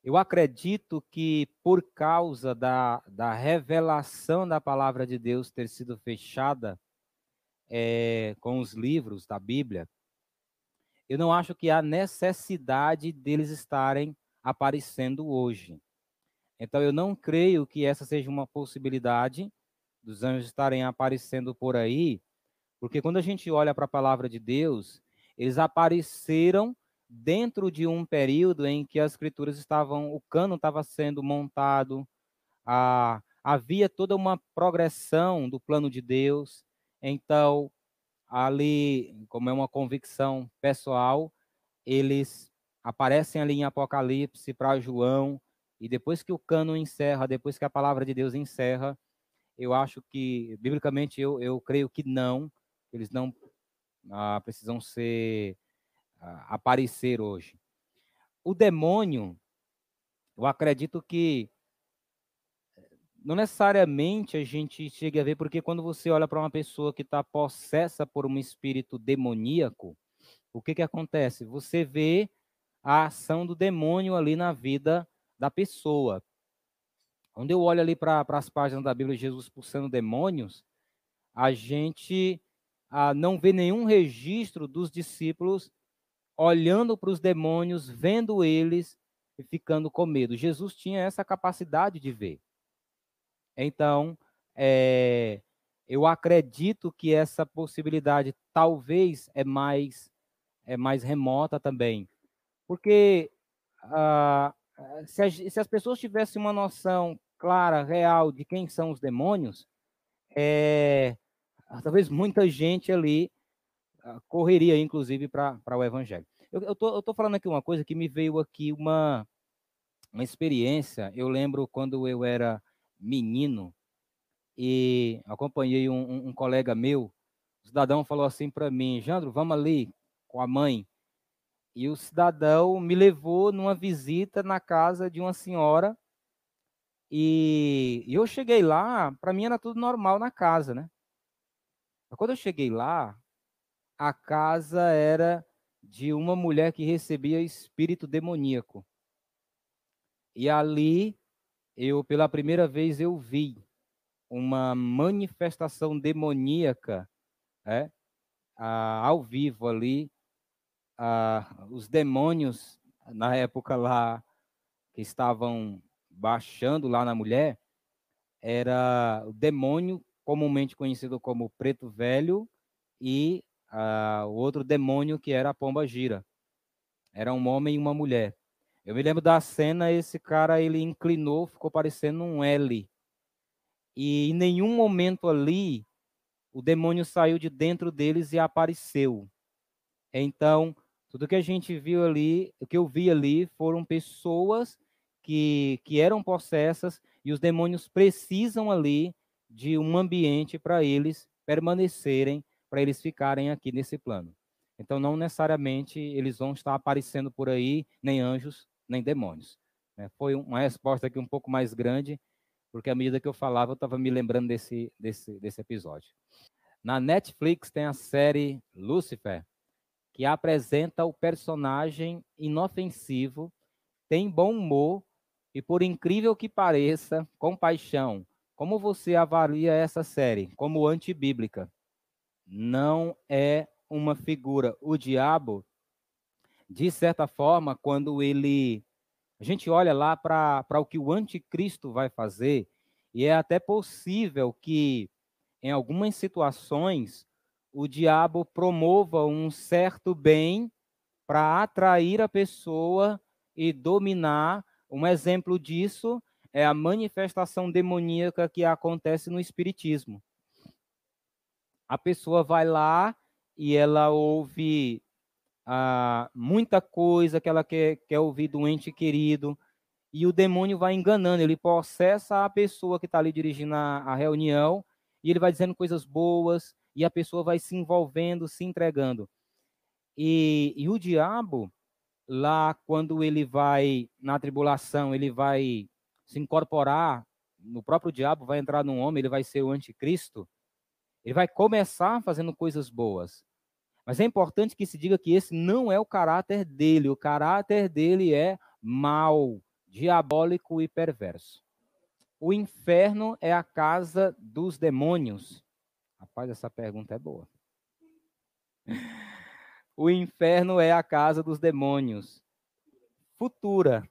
Eu acredito que, por causa da, da revelação da palavra de Deus ter sido fechada é, com os livros da Bíblia, eu não acho que há necessidade deles estarem aparecendo hoje. Então, eu não creio que essa seja uma possibilidade dos anjos estarem aparecendo por aí, porque quando a gente olha para a palavra de Deus, eles apareceram dentro de um período em que as escrituras estavam, o cano estava sendo montado, a, havia toda uma progressão do plano de Deus. Então, ali, como é uma convicção pessoal, eles aparecem ali em Apocalipse para João, e depois que o cano encerra, depois que a palavra de Deus encerra, eu acho que, biblicamente, eu, eu creio que não, eles não ah, precisam ser, aparecer hoje. O demônio, eu acredito que não necessariamente a gente chega a ver, porque quando você olha para uma pessoa que está possessa por um espírito demoníaco, o que, que acontece? Você vê a ação do demônio ali na vida da pessoa. Quando eu olho ali para as páginas da Bíblia Jesus expulsando demônios, a gente ah, não vê nenhum registro dos discípulos olhando para os demônios, vendo eles e ficando com medo. Jesus tinha essa capacidade de ver. Então, é, eu acredito que essa possibilidade talvez é mais é mais remota também, porque ah, se, as, se as pessoas tivessem uma noção clara, real de quem são os demônios, é, talvez muita gente ali correria, inclusive, para o evangelho. Eu, eu, tô, tô falando aqui uma coisa que me veio aqui uma, uma experiência. Eu lembro quando eu era menino e acompanhei um, um, um colega meu, o cidadão falou assim para mim, Jandro, vamos ali com a mãe. E o cidadão me levou numa visita na casa de uma senhora. E eu cheguei lá, para mim era tudo normal na casa, né? Quando eu cheguei lá, a casa era de uma mulher que recebia espírito demoníaco. E ali, eu pela primeira vez eu vi uma manifestação demoníaca, é, ao vivo ali, os demônios na época lá que estavam baixando lá na mulher era o demônio comumente conhecido como preto velho e o outro demônio que era a pomba gira. Era um homem e uma mulher. Eu me lembro da cena, esse cara ele inclinou, ficou parecendo um L. E em nenhum momento ali o demônio saiu de dentro deles e apareceu. Então, tudo que a gente viu ali, o que eu vi ali, foram pessoas que, que eram possessas e os demônios precisam ali de um ambiente para eles permanecerem, para eles ficarem aqui nesse plano. Então, não necessariamente eles vão estar aparecendo por aí, nem anjos, nem demônios. Né? Foi uma resposta aqui um pouco mais grande, porque à medida que eu falava, eu estava me lembrando desse, desse, desse episódio. Na Netflix tem a série Lucifer, que apresenta o personagem inofensivo, tem bom humor e, por incrível que pareça, compaixão. Como você avalia essa série como antibíblica? Não é uma figura. O diabo, de certa forma, quando ele. A gente olha lá para o que o anticristo vai fazer, e é até possível que, em algumas situações, o diabo promova um certo bem para atrair a pessoa e dominar. Um exemplo disso é a manifestação demoníaca que acontece no espiritismo. A pessoa vai lá e ela ouve ah, muita coisa que ela quer, quer ouvir do ente querido, e o demônio vai enganando, ele processa a pessoa que está ali dirigindo a, a reunião, e ele vai dizendo coisas boas, e a pessoa vai se envolvendo, se entregando. E, e o diabo, lá quando ele vai na tribulação, ele vai se incorporar, no próprio diabo vai entrar num homem, ele vai ser o anticristo, ele vai começar fazendo coisas boas. Mas é importante que se diga que esse não é o caráter dele, o caráter dele é mau, diabólico e perverso. O inferno é a casa dos demônios. Rapaz, essa pergunta é boa. <laughs> O inferno é a casa dos demônios. Futura.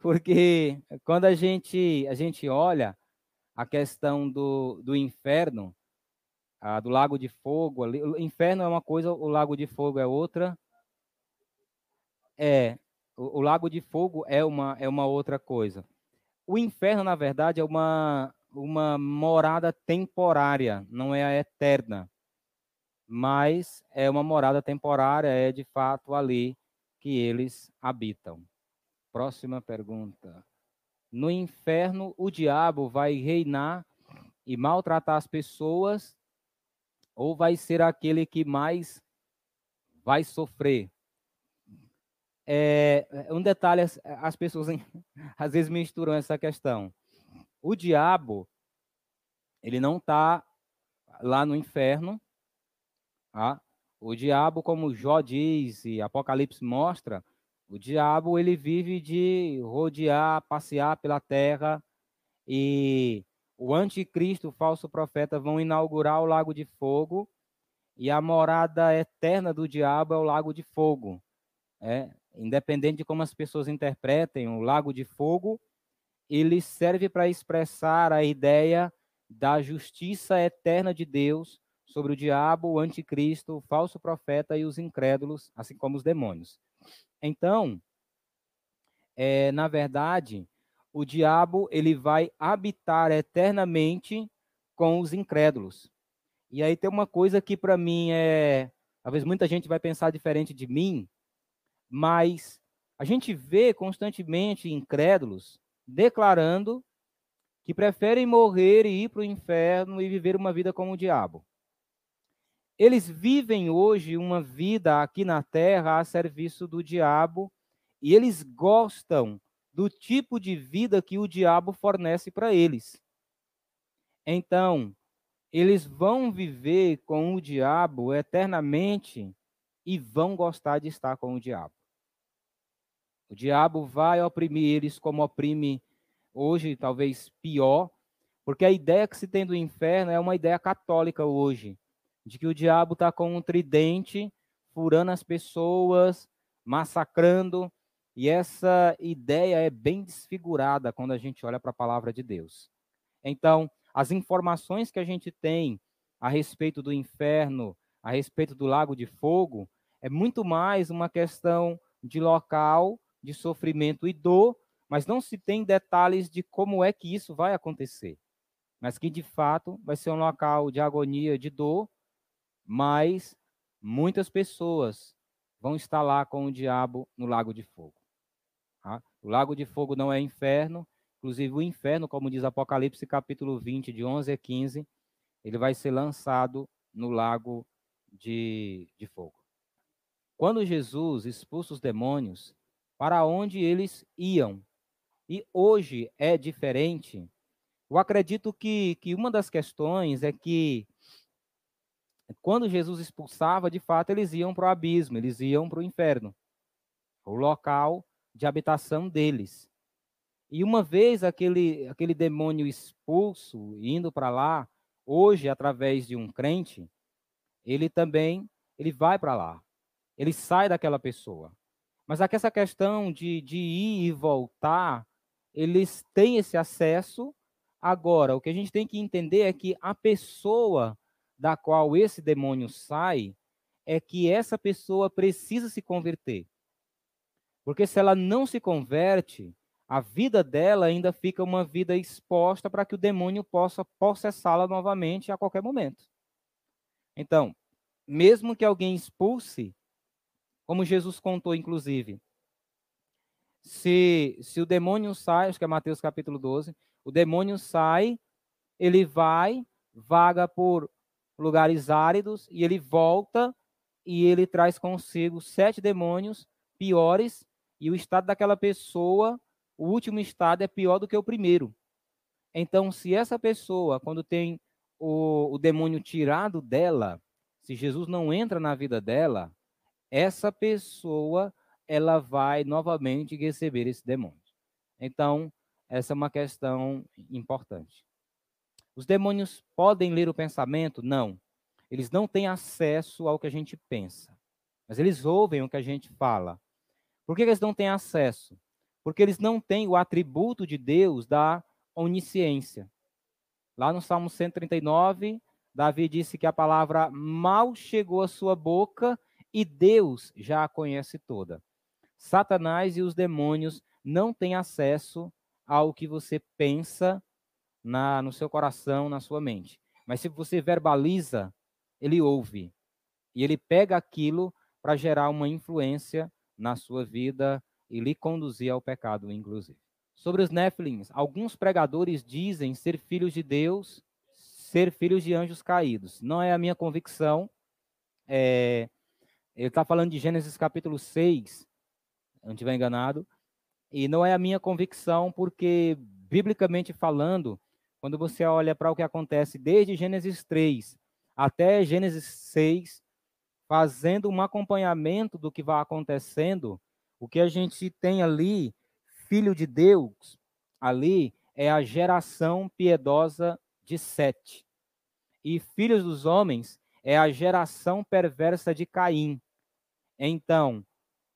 Porque quando a gente, a gente olha a questão do, do inferno, a, do lago de fogo, ali, o inferno é uma coisa, o lago de fogo é outra. É, o, o lago de fogo é uma, é uma outra coisa. O inferno, na verdade, é uma, uma morada temporária, não é a eterna. Mas é uma morada temporária, é de fato ali que eles habitam. Próxima pergunta. No inferno, o diabo vai reinar e maltratar as pessoas, ou vai ser aquele que mais vai sofrer? É, um detalhe, as pessoas <laughs> às vezes misturam essa questão. O diabo, ele não está lá no inferno. Tá? O diabo, como Jó diz e Apocalipse mostra, o diabo ele vive de rodear, passear pela terra e o anticristo, o falso profeta vão inaugurar o lago de fogo e a morada eterna do diabo é o lago de fogo. É, independente de como as pessoas interpretem o lago de fogo, ele serve para expressar a ideia da justiça eterna de Deus sobre o diabo, o anticristo, o falso profeta e os incrédulos, assim como os demônios. Então, é, na verdade, o diabo ele vai habitar eternamente com os incrédulos. E aí tem uma coisa que para mim é, talvez muita gente vai pensar diferente de mim, mas a gente vê constantemente incrédulos declarando que preferem morrer e ir para o inferno e viver uma vida como o diabo. Eles vivem hoje uma vida aqui na terra a serviço do diabo e eles gostam do tipo de vida que o diabo fornece para eles. Então, eles vão viver com o diabo eternamente e vão gostar de estar com o diabo. O diabo vai oprimir eles como oprime hoje, talvez pior, porque a ideia que se tem do inferno é uma ideia católica hoje de que o diabo está com um tridente, furando as pessoas, massacrando. E essa ideia é bem desfigurada quando a gente olha para a palavra de Deus. Então, as informações que a gente tem a respeito do inferno, a respeito do lago de fogo, é muito mais uma questão de local, de sofrimento e dor, mas não se tem detalhes de como é que isso vai acontecer. Mas que, de fato, vai ser um local de agonia, de dor, mas muitas pessoas vão estar lá com o diabo no lago de fogo. O lago de fogo não é inferno, inclusive o inferno, como diz Apocalipse capítulo 20, de 11 a 15, ele vai ser lançado no lago de, de fogo. Quando Jesus expulsa os demônios, para onde eles iam? E hoje é diferente. Eu acredito que, que uma das questões é que quando Jesus expulsava, de fato, eles iam para o abismo, eles iam para o inferno, o local de habitação deles. E uma vez aquele, aquele demônio expulso, indo para lá, hoje, através de um crente, ele também ele vai para lá. Ele sai daquela pessoa. Mas aqui essa questão de, de ir e voltar, eles têm esse acesso. Agora, o que a gente tem que entender é que a pessoa da qual esse demônio sai, é que essa pessoa precisa se converter. Porque se ela não se converte, a vida dela ainda fica uma vida exposta para que o demônio possa processá-la novamente a qualquer momento. Então, mesmo que alguém expulse, como Jesus contou, inclusive, se, se o demônio sai, acho que é Mateus capítulo 12, o demônio sai, ele vai, vaga por lugares áridos, e ele volta e ele traz consigo sete demônios piores, e o estado daquela pessoa, o último estado é pior do que o primeiro. Então, se essa pessoa, quando tem o, o demônio tirado dela, se Jesus não entra na vida dela, essa pessoa ela vai novamente receber esse demônio. Então, essa é uma questão importante. Os demônios podem ler o pensamento? Não. Eles não têm acesso ao que a gente pensa, mas eles ouvem o que a gente fala. Por que eles não têm acesso? Porque eles não têm o atributo de Deus da onisciência. Lá no Salmo 139, Davi disse que a palavra mal chegou à sua boca e Deus já a conhece toda. Satanás e os demônios não têm acesso ao que você pensa na, no seu coração, na sua mente. Mas se você verbaliza, ele ouve. E ele pega aquilo para gerar uma influência na sua vida e lhe conduzir ao pecado, inclusive. Sobre os Néfilins, alguns pregadores dizem ser filhos de Deus, ser filhos de anjos caídos. Não é a minha convicção. É, ele está falando de Gênesis capítulo 6, não estiver enganado. E não é a minha convicção, porque, biblicamente falando, quando você olha para o que acontece desde Gênesis 3 até Gênesis 6, fazendo um acompanhamento do que vai acontecendo, o que a gente tem ali, filho de Deus, ali é a geração piedosa de Sete. E filhos dos homens é a geração perversa de Caim. Então,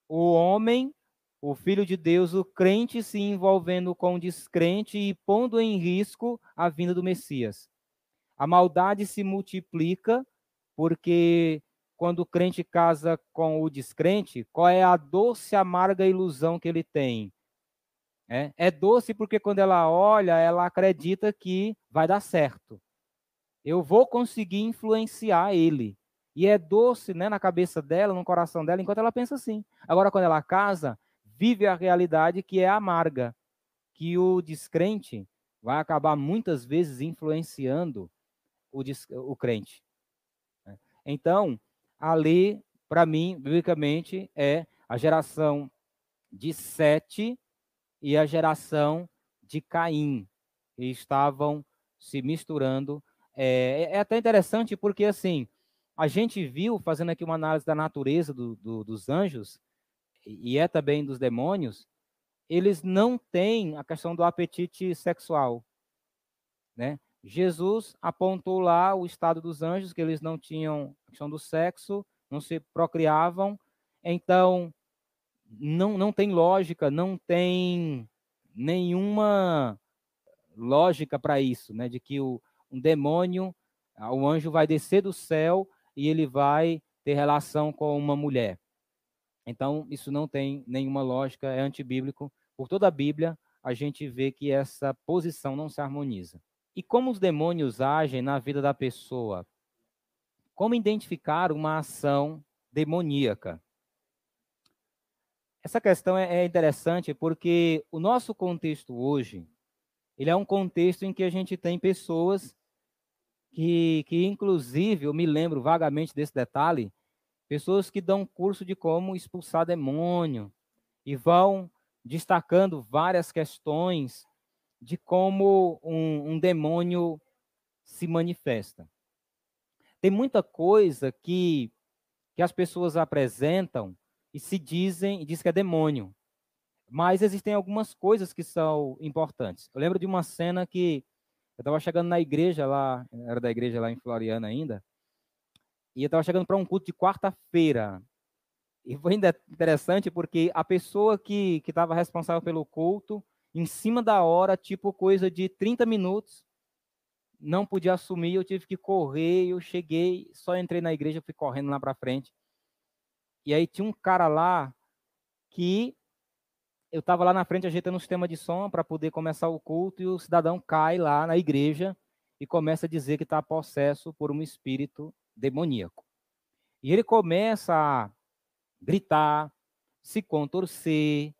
o homem, o filho de Deus, o crente se envolvendo com o descrente e pondo em risco a vinda do Messias. A maldade se multiplica porque quando o crente casa com o descrente, qual é a doce, amarga ilusão que ele tem? É, é doce porque quando ela olha, ela acredita que vai dar certo. Eu vou conseguir influenciar ele. E é doce né, na cabeça dela, no coração dela, enquanto ela pensa assim. Agora, quando ela casa, vive a realidade que é amarga, que o descrente vai acabar muitas vezes influenciando o, o crente. Né? Então, ali, para mim, biblicamente, é a geração de Sete e a geração de Caim, que estavam se misturando. É, é até interessante porque, assim, a gente viu, fazendo aqui uma análise da natureza do, do, dos anjos, e é também dos demônios, eles não têm a questão do apetite sexual, né? Jesus apontou lá o estado dos anjos, que eles não tinham a questão do sexo, não se procriavam. Então, não, não tem lógica, não tem nenhuma lógica para isso, né? De que o, um demônio, o anjo vai descer do céu e ele vai ter relação com uma mulher. Então, isso não tem nenhuma lógica, é antibíblico. Por toda a Bíblia, a gente vê que essa posição não se harmoniza. E como os demônios agem na vida da pessoa? Como identificar uma ação demoníaca? Essa questão é, é interessante porque o nosso contexto hoje, ele é um contexto em que a gente tem pessoas que, que inclusive, eu me lembro vagamente desse detalhe, pessoas que dão curso de como expulsar demônio e vão destacando várias questões de como um, um demônio se manifesta. Tem muita coisa que, que as pessoas apresentam e se dizem, diz que é demônio. Mas existem algumas coisas que são importantes. Eu lembro de uma cena que eu estava chegando na igreja lá, era da igreja lá em Floriana ainda, E eu estava chegando para um culto de quarta-feira. E foi interessante porque a pessoa que estava responsável pelo culto, em cima da hora, tipo coisa de 30 minutos, não podia assumir, eu tive que correr, eu cheguei, só entrei na igreja, fui correndo lá para frente. E aí tinha um cara lá que eu estava lá na frente ajeitando o sistema de som para poder começar o culto e o cidadão cai lá na igreja e começa a dizer que está possesso por um espírito demoníaco. E ele começa a gritar, se contorcer,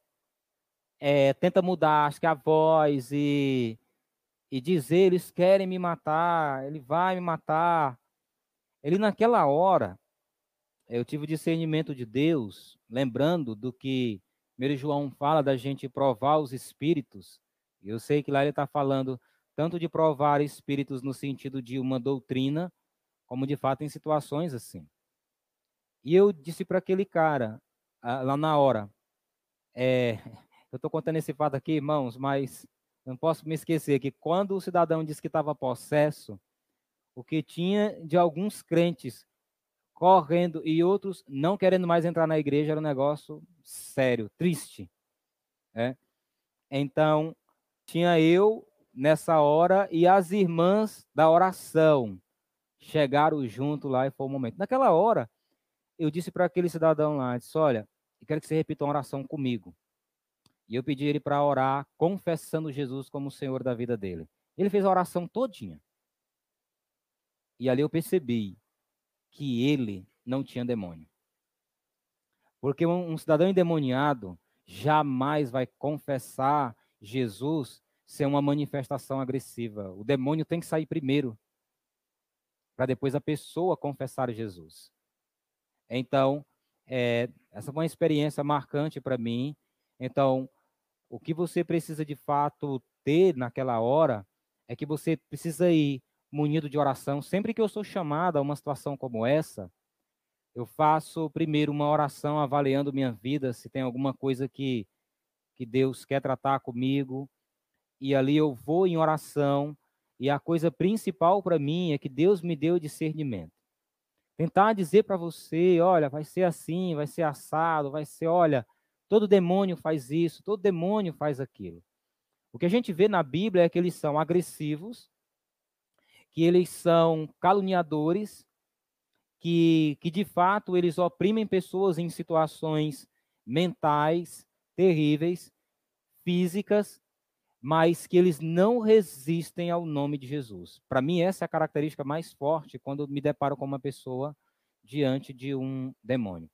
é, tenta mudar, acho que a voz e, e dizer, eles querem me matar, ele vai me matar. Ele naquela hora, eu tive o discernimento de Deus, lembrando do que 1 João fala da gente provar os espíritos. Eu sei que lá ele está falando tanto de provar espíritos no sentido de uma doutrina, como de fato em situações assim. E eu disse para aquele cara, lá na hora, é, eu estou contando esse fato aqui, irmãos, mas não posso me esquecer que quando o cidadão disse que estava possesso, o que tinha de alguns crentes correndo e outros não querendo mais entrar na igreja era um negócio sério, triste. Né? Então, tinha eu nessa hora e as irmãs da oração chegaram junto lá e foi o momento. Naquela hora, eu disse para aquele cidadão lá, disse, olha, eu quero que você repita uma oração comigo. E eu pedi ele para orar, confessando Jesus como o Senhor da vida dele. Ele fez a oração todinha. E ali eu percebi que ele não tinha demônio. Porque um, cidadão endemoniado jamais vai confessar Jesus ser uma manifestação agressiva. O demônio tem que sair primeiro, para depois a pessoa confessar Jesus. Então, é, essa foi uma experiência marcante para mim. Então, o que você precisa de fato ter naquela hora é que você precisa ir munido de oração. Sempre que eu sou chamado a uma situação como essa, eu faço primeiro uma oração avaliando minha vida, se tem alguma coisa que, que Deus quer tratar comigo. E ali eu vou em oração. E a coisa principal para mim é que Deus me deu discernimento. Tentar dizer para você, olha, vai ser assim, vai ser assado, vai ser, olha, todo demônio faz isso, todo demônio faz aquilo. O que a gente vê na Bíblia é que eles são agressivos, que eles são caluniadores, que, que de fato eles oprimem pessoas em situações mentais terríveis, físicas, mas que eles não resistem ao nome de Jesus. Para mim, essa é a característica mais forte quando me deparo com uma pessoa diante de um demônio.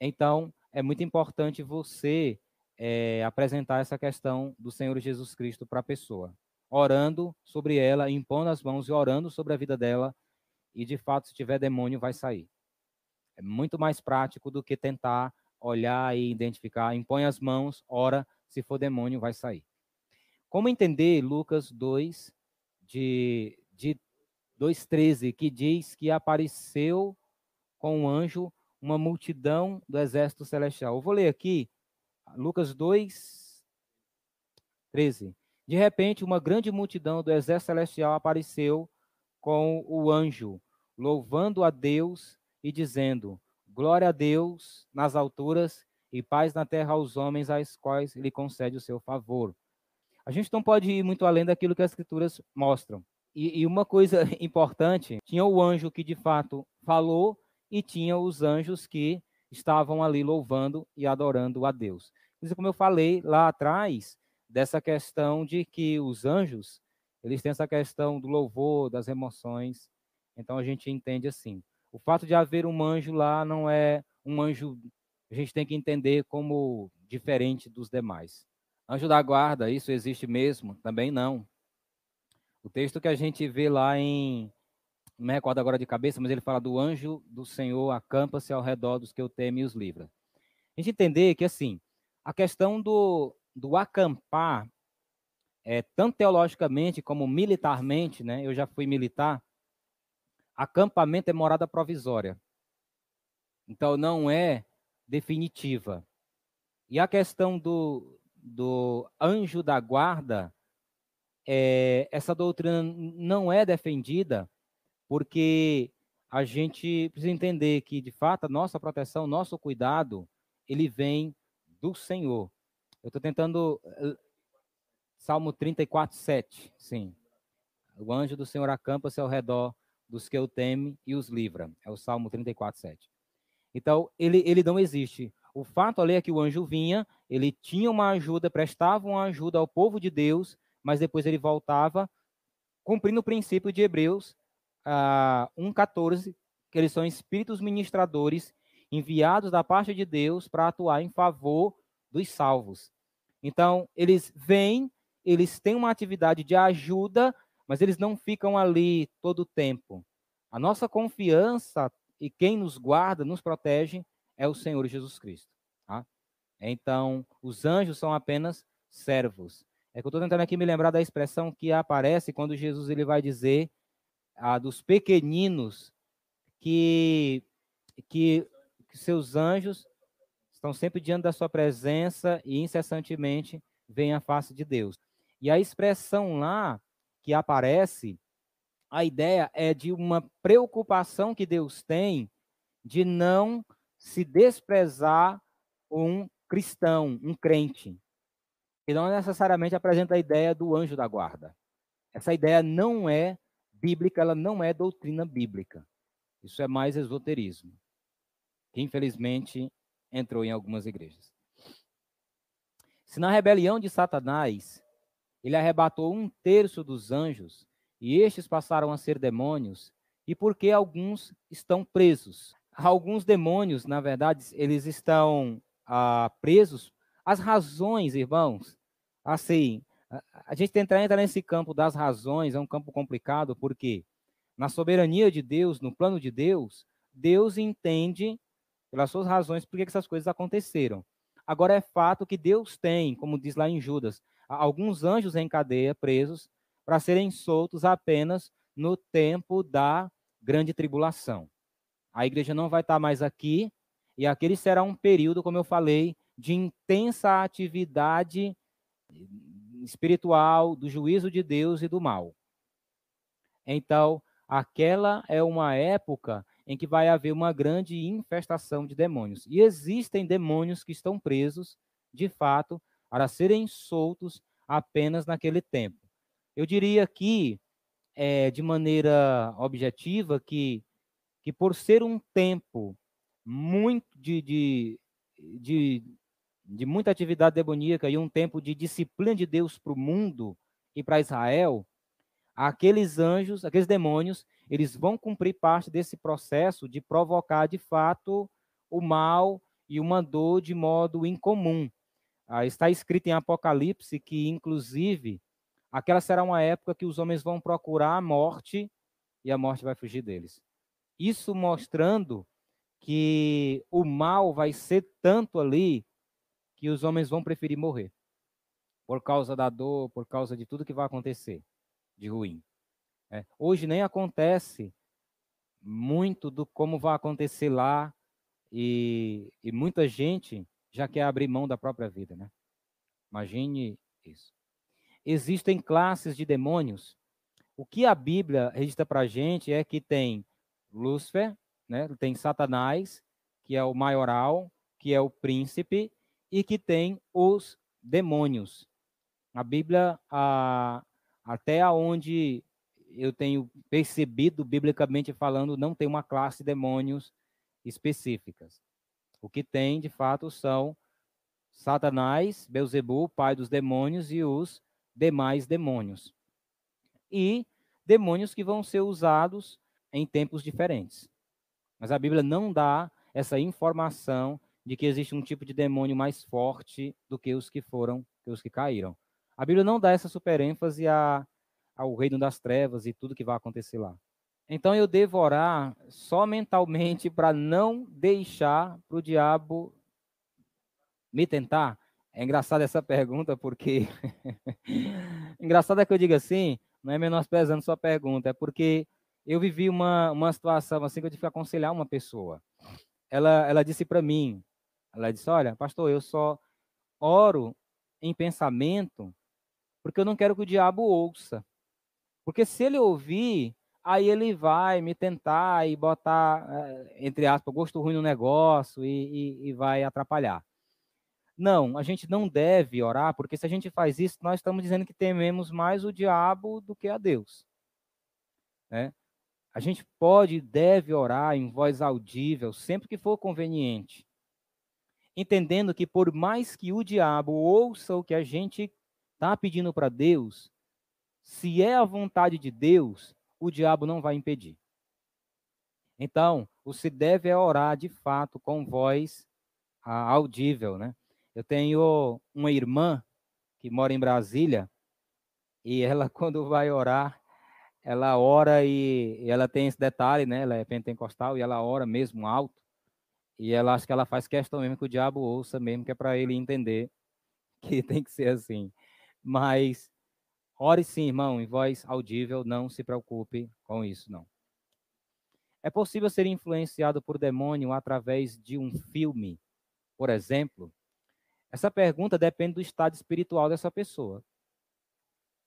Então, é muito importante você é, apresentar essa questão do Senhor Jesus Cristo para a pessoa orando sobre ela, impondo as mãos e orando sobre a vida dela, e de fato, se tiver demônio, vai sair. É muito mais prático do que tentar olhar e identificar. Impõe as mãos, ora, se for demônio, vai sair. Como entender Lucas 2, de, de 2,13, que diz que apareceu com um anjo uma multidão do exército celestial? Eu vou ler aqui, Lucas 2, 13. De repente, uma grande multidão do exército celestial apareceu com o anjo, louvando a Deus e dizendo: Glória a Deus nas alturas e paz na terra aos homens aos quais ele concede o seu favor. A gente não pode ir muito além daquilo que as escrituras mostram. E, e uma coisa <laughs> importante: tinha o anjo que de fato falou e tinha os anjos que estavam ali louvando e adorando a Deus. Isso, como eu falei lá atrás, dessa questão de que os anjos, eles têm essa questão do louvor, das emoções. Então a gente entende assim. O fato de haver um anjo lá não é um anjo, a gente tem que entender como diferente dos demais. Anjo da guarda, isso existe mesmo? Também não. O texto que a gente vê lá em, não me recordo agora de cabeça, mas ele fala do anjo do Senhor acampa-se ao redor dos que eu temo e os livra. A gente entender que, assim, a questão do, do acampar, é, tanto teologicamente como militarmente, né? Eu já fui militar. Acampamento é morada provisória. Então não é definitiva. E a questão do, do anjo da guarda, é, essa doutrina não é defendida porque a gente precisa entender que, de fato, a nossa proteção, nosso cuidado, ele vem do Senhor. Eu estou tentando. Eh, Salmo 34, 7. Sim. O anjo do Senhor acampa-se ao redor dos que o temem e os livra. É o Salmo 34, 7. Então, ele, ele não existe. O fato ali é que o anjo vinha, ele tinha uma ajuda, prestava uma ajuda ao povo de Deus, mas depois ele voltava, cumprindo o princípio de Hebreus uh, 1,14, que eles são espíritos ministradores enviados da parte de Deus para atuar em favor dos salvos. Então, eles vêm, eles têm uma atividade de ajuda, mas eles não ficam ali todo o tempo. A nossa confiança e quem nos guarda, nos protege, é o Senhor Jesus Cristo. Tá? Então, os anjos são apenas servos. É que eu estou tentando aqui me lembrar da expressão que aparece quando Jesus ele vai dizer ah, dos pequeninos que, que, seus anjos estão sempre diante da sua presença e incessantemente veem a face de Deus. E a expressão lá que aparece, a ideia é de uma preocupação que Deus tem de não se desprezar um cristão, um crente. E não necessariamente apresenta a ideia do anjo da guarda. Essa ideia não é bíblica, ela não é doutrina bíblica. Isso é mais esoterismo, que infelizmente entrou em algumas igrejas. Se na rebelião de Satanás ele arrebatou um terço dos anjos, e estes passaram a ser demônios, e porque alguns estão presos. Alguns demônios, na verdade, eles estão ah, presos. As razões, irmãos, assim, a gente tentar entrar nesse campo das razões é um campo complicado, porque na soberania de Deus, no plano de Deus, Deus entende pelas suas razões por que essas coisas aconteceram. Agora é fato que Deus tem, como diz lá em Judas, alguns anjos em cadeia presos para serem soltos apenas no tempo da grande tribulação. A igreja não vai estar mais aqui e aquele será um período, como eu falei, de intensa atividade espiritual, do juízo de Deus e do mal. Então, aquela é uma época em que vai haver uma grande infestação de demônios. E existem demônios que estão presos, de fato, para serem soltos apenas naquele tempo. Eu diria aqui, é, de maneira objetiva, que, que por ser um tempo muito de, de, de de muita atividade demoníaca e um tempo de disciplina de Deus para o mundo e para Israel, aqueles anjos, aqueles demônios, eles vão cumprir parte desse processo de provocar de fato o mal e uma dor de modo incomum. Ah, está escrito em Apocalipse que, inclusive, aquela será uma época que os homens vão procurar a morte e a morte vai fugir deles. Isso mostrando que o mal vai ser tanto ali que os homens vão preferir morrer por causa da dor, por causa de tudo que vai acontecer de ruim. É. Hoje nem acontece muito do como vai acontecer lá e, e muita gente já quer abrir mão da própria vida, né? Imagine isso. Existem classes de demônios. O que a Bíblia registra para a gente é que tem Lúcifer, né? tem Satanás, que é o maioral, que é o príncipe, e que tem os demônios. A Bíblia, a, até onde eu tenho percebido, biblicamente falando, não tem uma classe de demônios específicas. O que tem, de fato, são Satanás, Beuzebu, pai dos demônios, e os demais demônios. E demônios que vão ser usados em tempos diferentes. Mas a Bíblia não dá essa informação de que existe um tipo de demônio mais forte do que os que foram, que os que caíram. A Bíblia não dá essa superênfase a, ao reino das trevas e tudo que vai acontecer lá. Então eu devo orar só mentalmente para não deixar para o diabo me tentar. É engraçada essa pergunta porque <laughs> engraçado é que eu diga assim, não é menosprezando sua pergunta, é porque eu vivi uma, uma situação assim que eu tive que aconselhar uma pessoa. Ela, ela disse para mim, ela disse: Olha, pastor, eu só oro em pensamento porque eu não quero que o diabo ouça. Porque se ele ouvir, aí ele vai me tentar e botar, eh, entre aspas, gosto ruim no negócio e, e, e vai atrapalhar. Não, a gente não deve orar, porque se a gente faz isso, nós estamos dizendo que tememos mais o diabo do que a Deus. Né? A gente pode e deve orar em voz audível sempre que for conveniente, entendendo que por mais que o diabo ouça o que a gente está pedindo para Deus, se é a vontade de Deus, o diabo não vai impedir. Então, você deve orar de fato com voz audível, né? Eu tenho uma irmã que mora em Brasília e ela, <laughs> quando vai orar, ela ora e, e ela tem esse detalhe, né? Ela é pentecostal e ela ora mesmo alto. E ela acha que ela faz questão mesmo que o diabo ouça mesmo, que é para ele entender <laughs> que tem que ser assim. Mas ore sim, irmão, em voz audível, não se preocupe com isso, não. É possível ser influenciado por demônio através de um filme, por exemplo? Essa pergunta depende do estado espiritual dessa pessoa.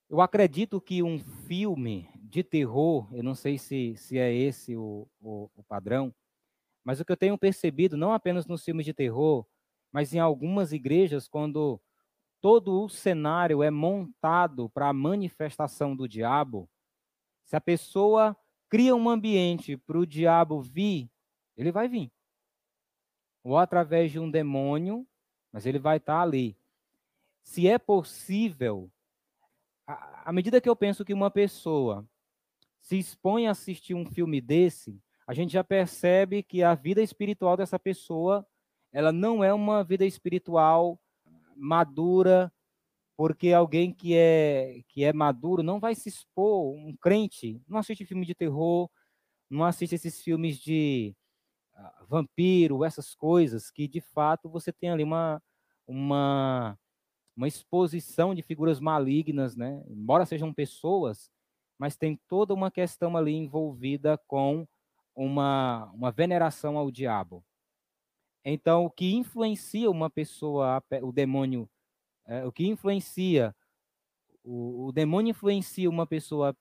Eu acredito que um filme de terror, eu não sei se, se é esse o, o, o padrão, mas o que eu tenho percebido, não apenas nos filmes de terror, mas em algumas igrejas, quando todo o cenário é montado para a manifestação do diabo, se a pessoa cria um ambiente para o diabo vir, ele vai vir. Ou através de um demônio, mas ele vai estar ali. Se é possível, à medida que eu penso que uma pessoa se expõe a assistir um filme desse, a gente já percebe que a vida espiritual dessa pessoa, ela não é uma vida espiritual madura, porque alguém que é que é maduro não vai se expor, um crente não assiste filme de terror, não assiste esses filmes de vampiro, essas coisas que de fato você tem ali uma, uma, uma exposição de figuras malignas, né? Embora sejam pessoas, mas tem toda uma questão ali envolvida com uma, uma veneração ao diabo. Então, o que influencia uma pessoa, o demônio, é, o que influencia, o, o demônio influencia uma pessoa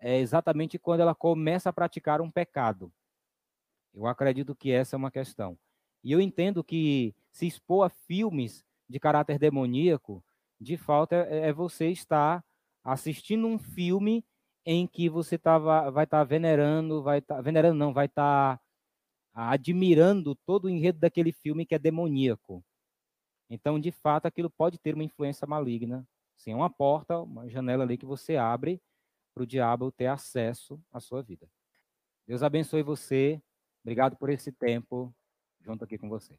é exatamente quando ela começa a praticar um pecado. Eu acredito que essa é uma questão. E eu entendo que se expor a filmes de caráter demoníaco, de fato, é, é você estar assistindo um filme em que você tava, vai estar tá venerando, vai estar tá, venerando não, vai estar tá admirando todo o enredo daquele filme que é demoníaco. Então, de fato, aquilo pode ter uma influência maligna. Sim, é uma porta, uma janela ali que você abre para o diabo ter acesso à sua vida. Deus abençoe você. Obrigado por esse tempo junto aqui com você.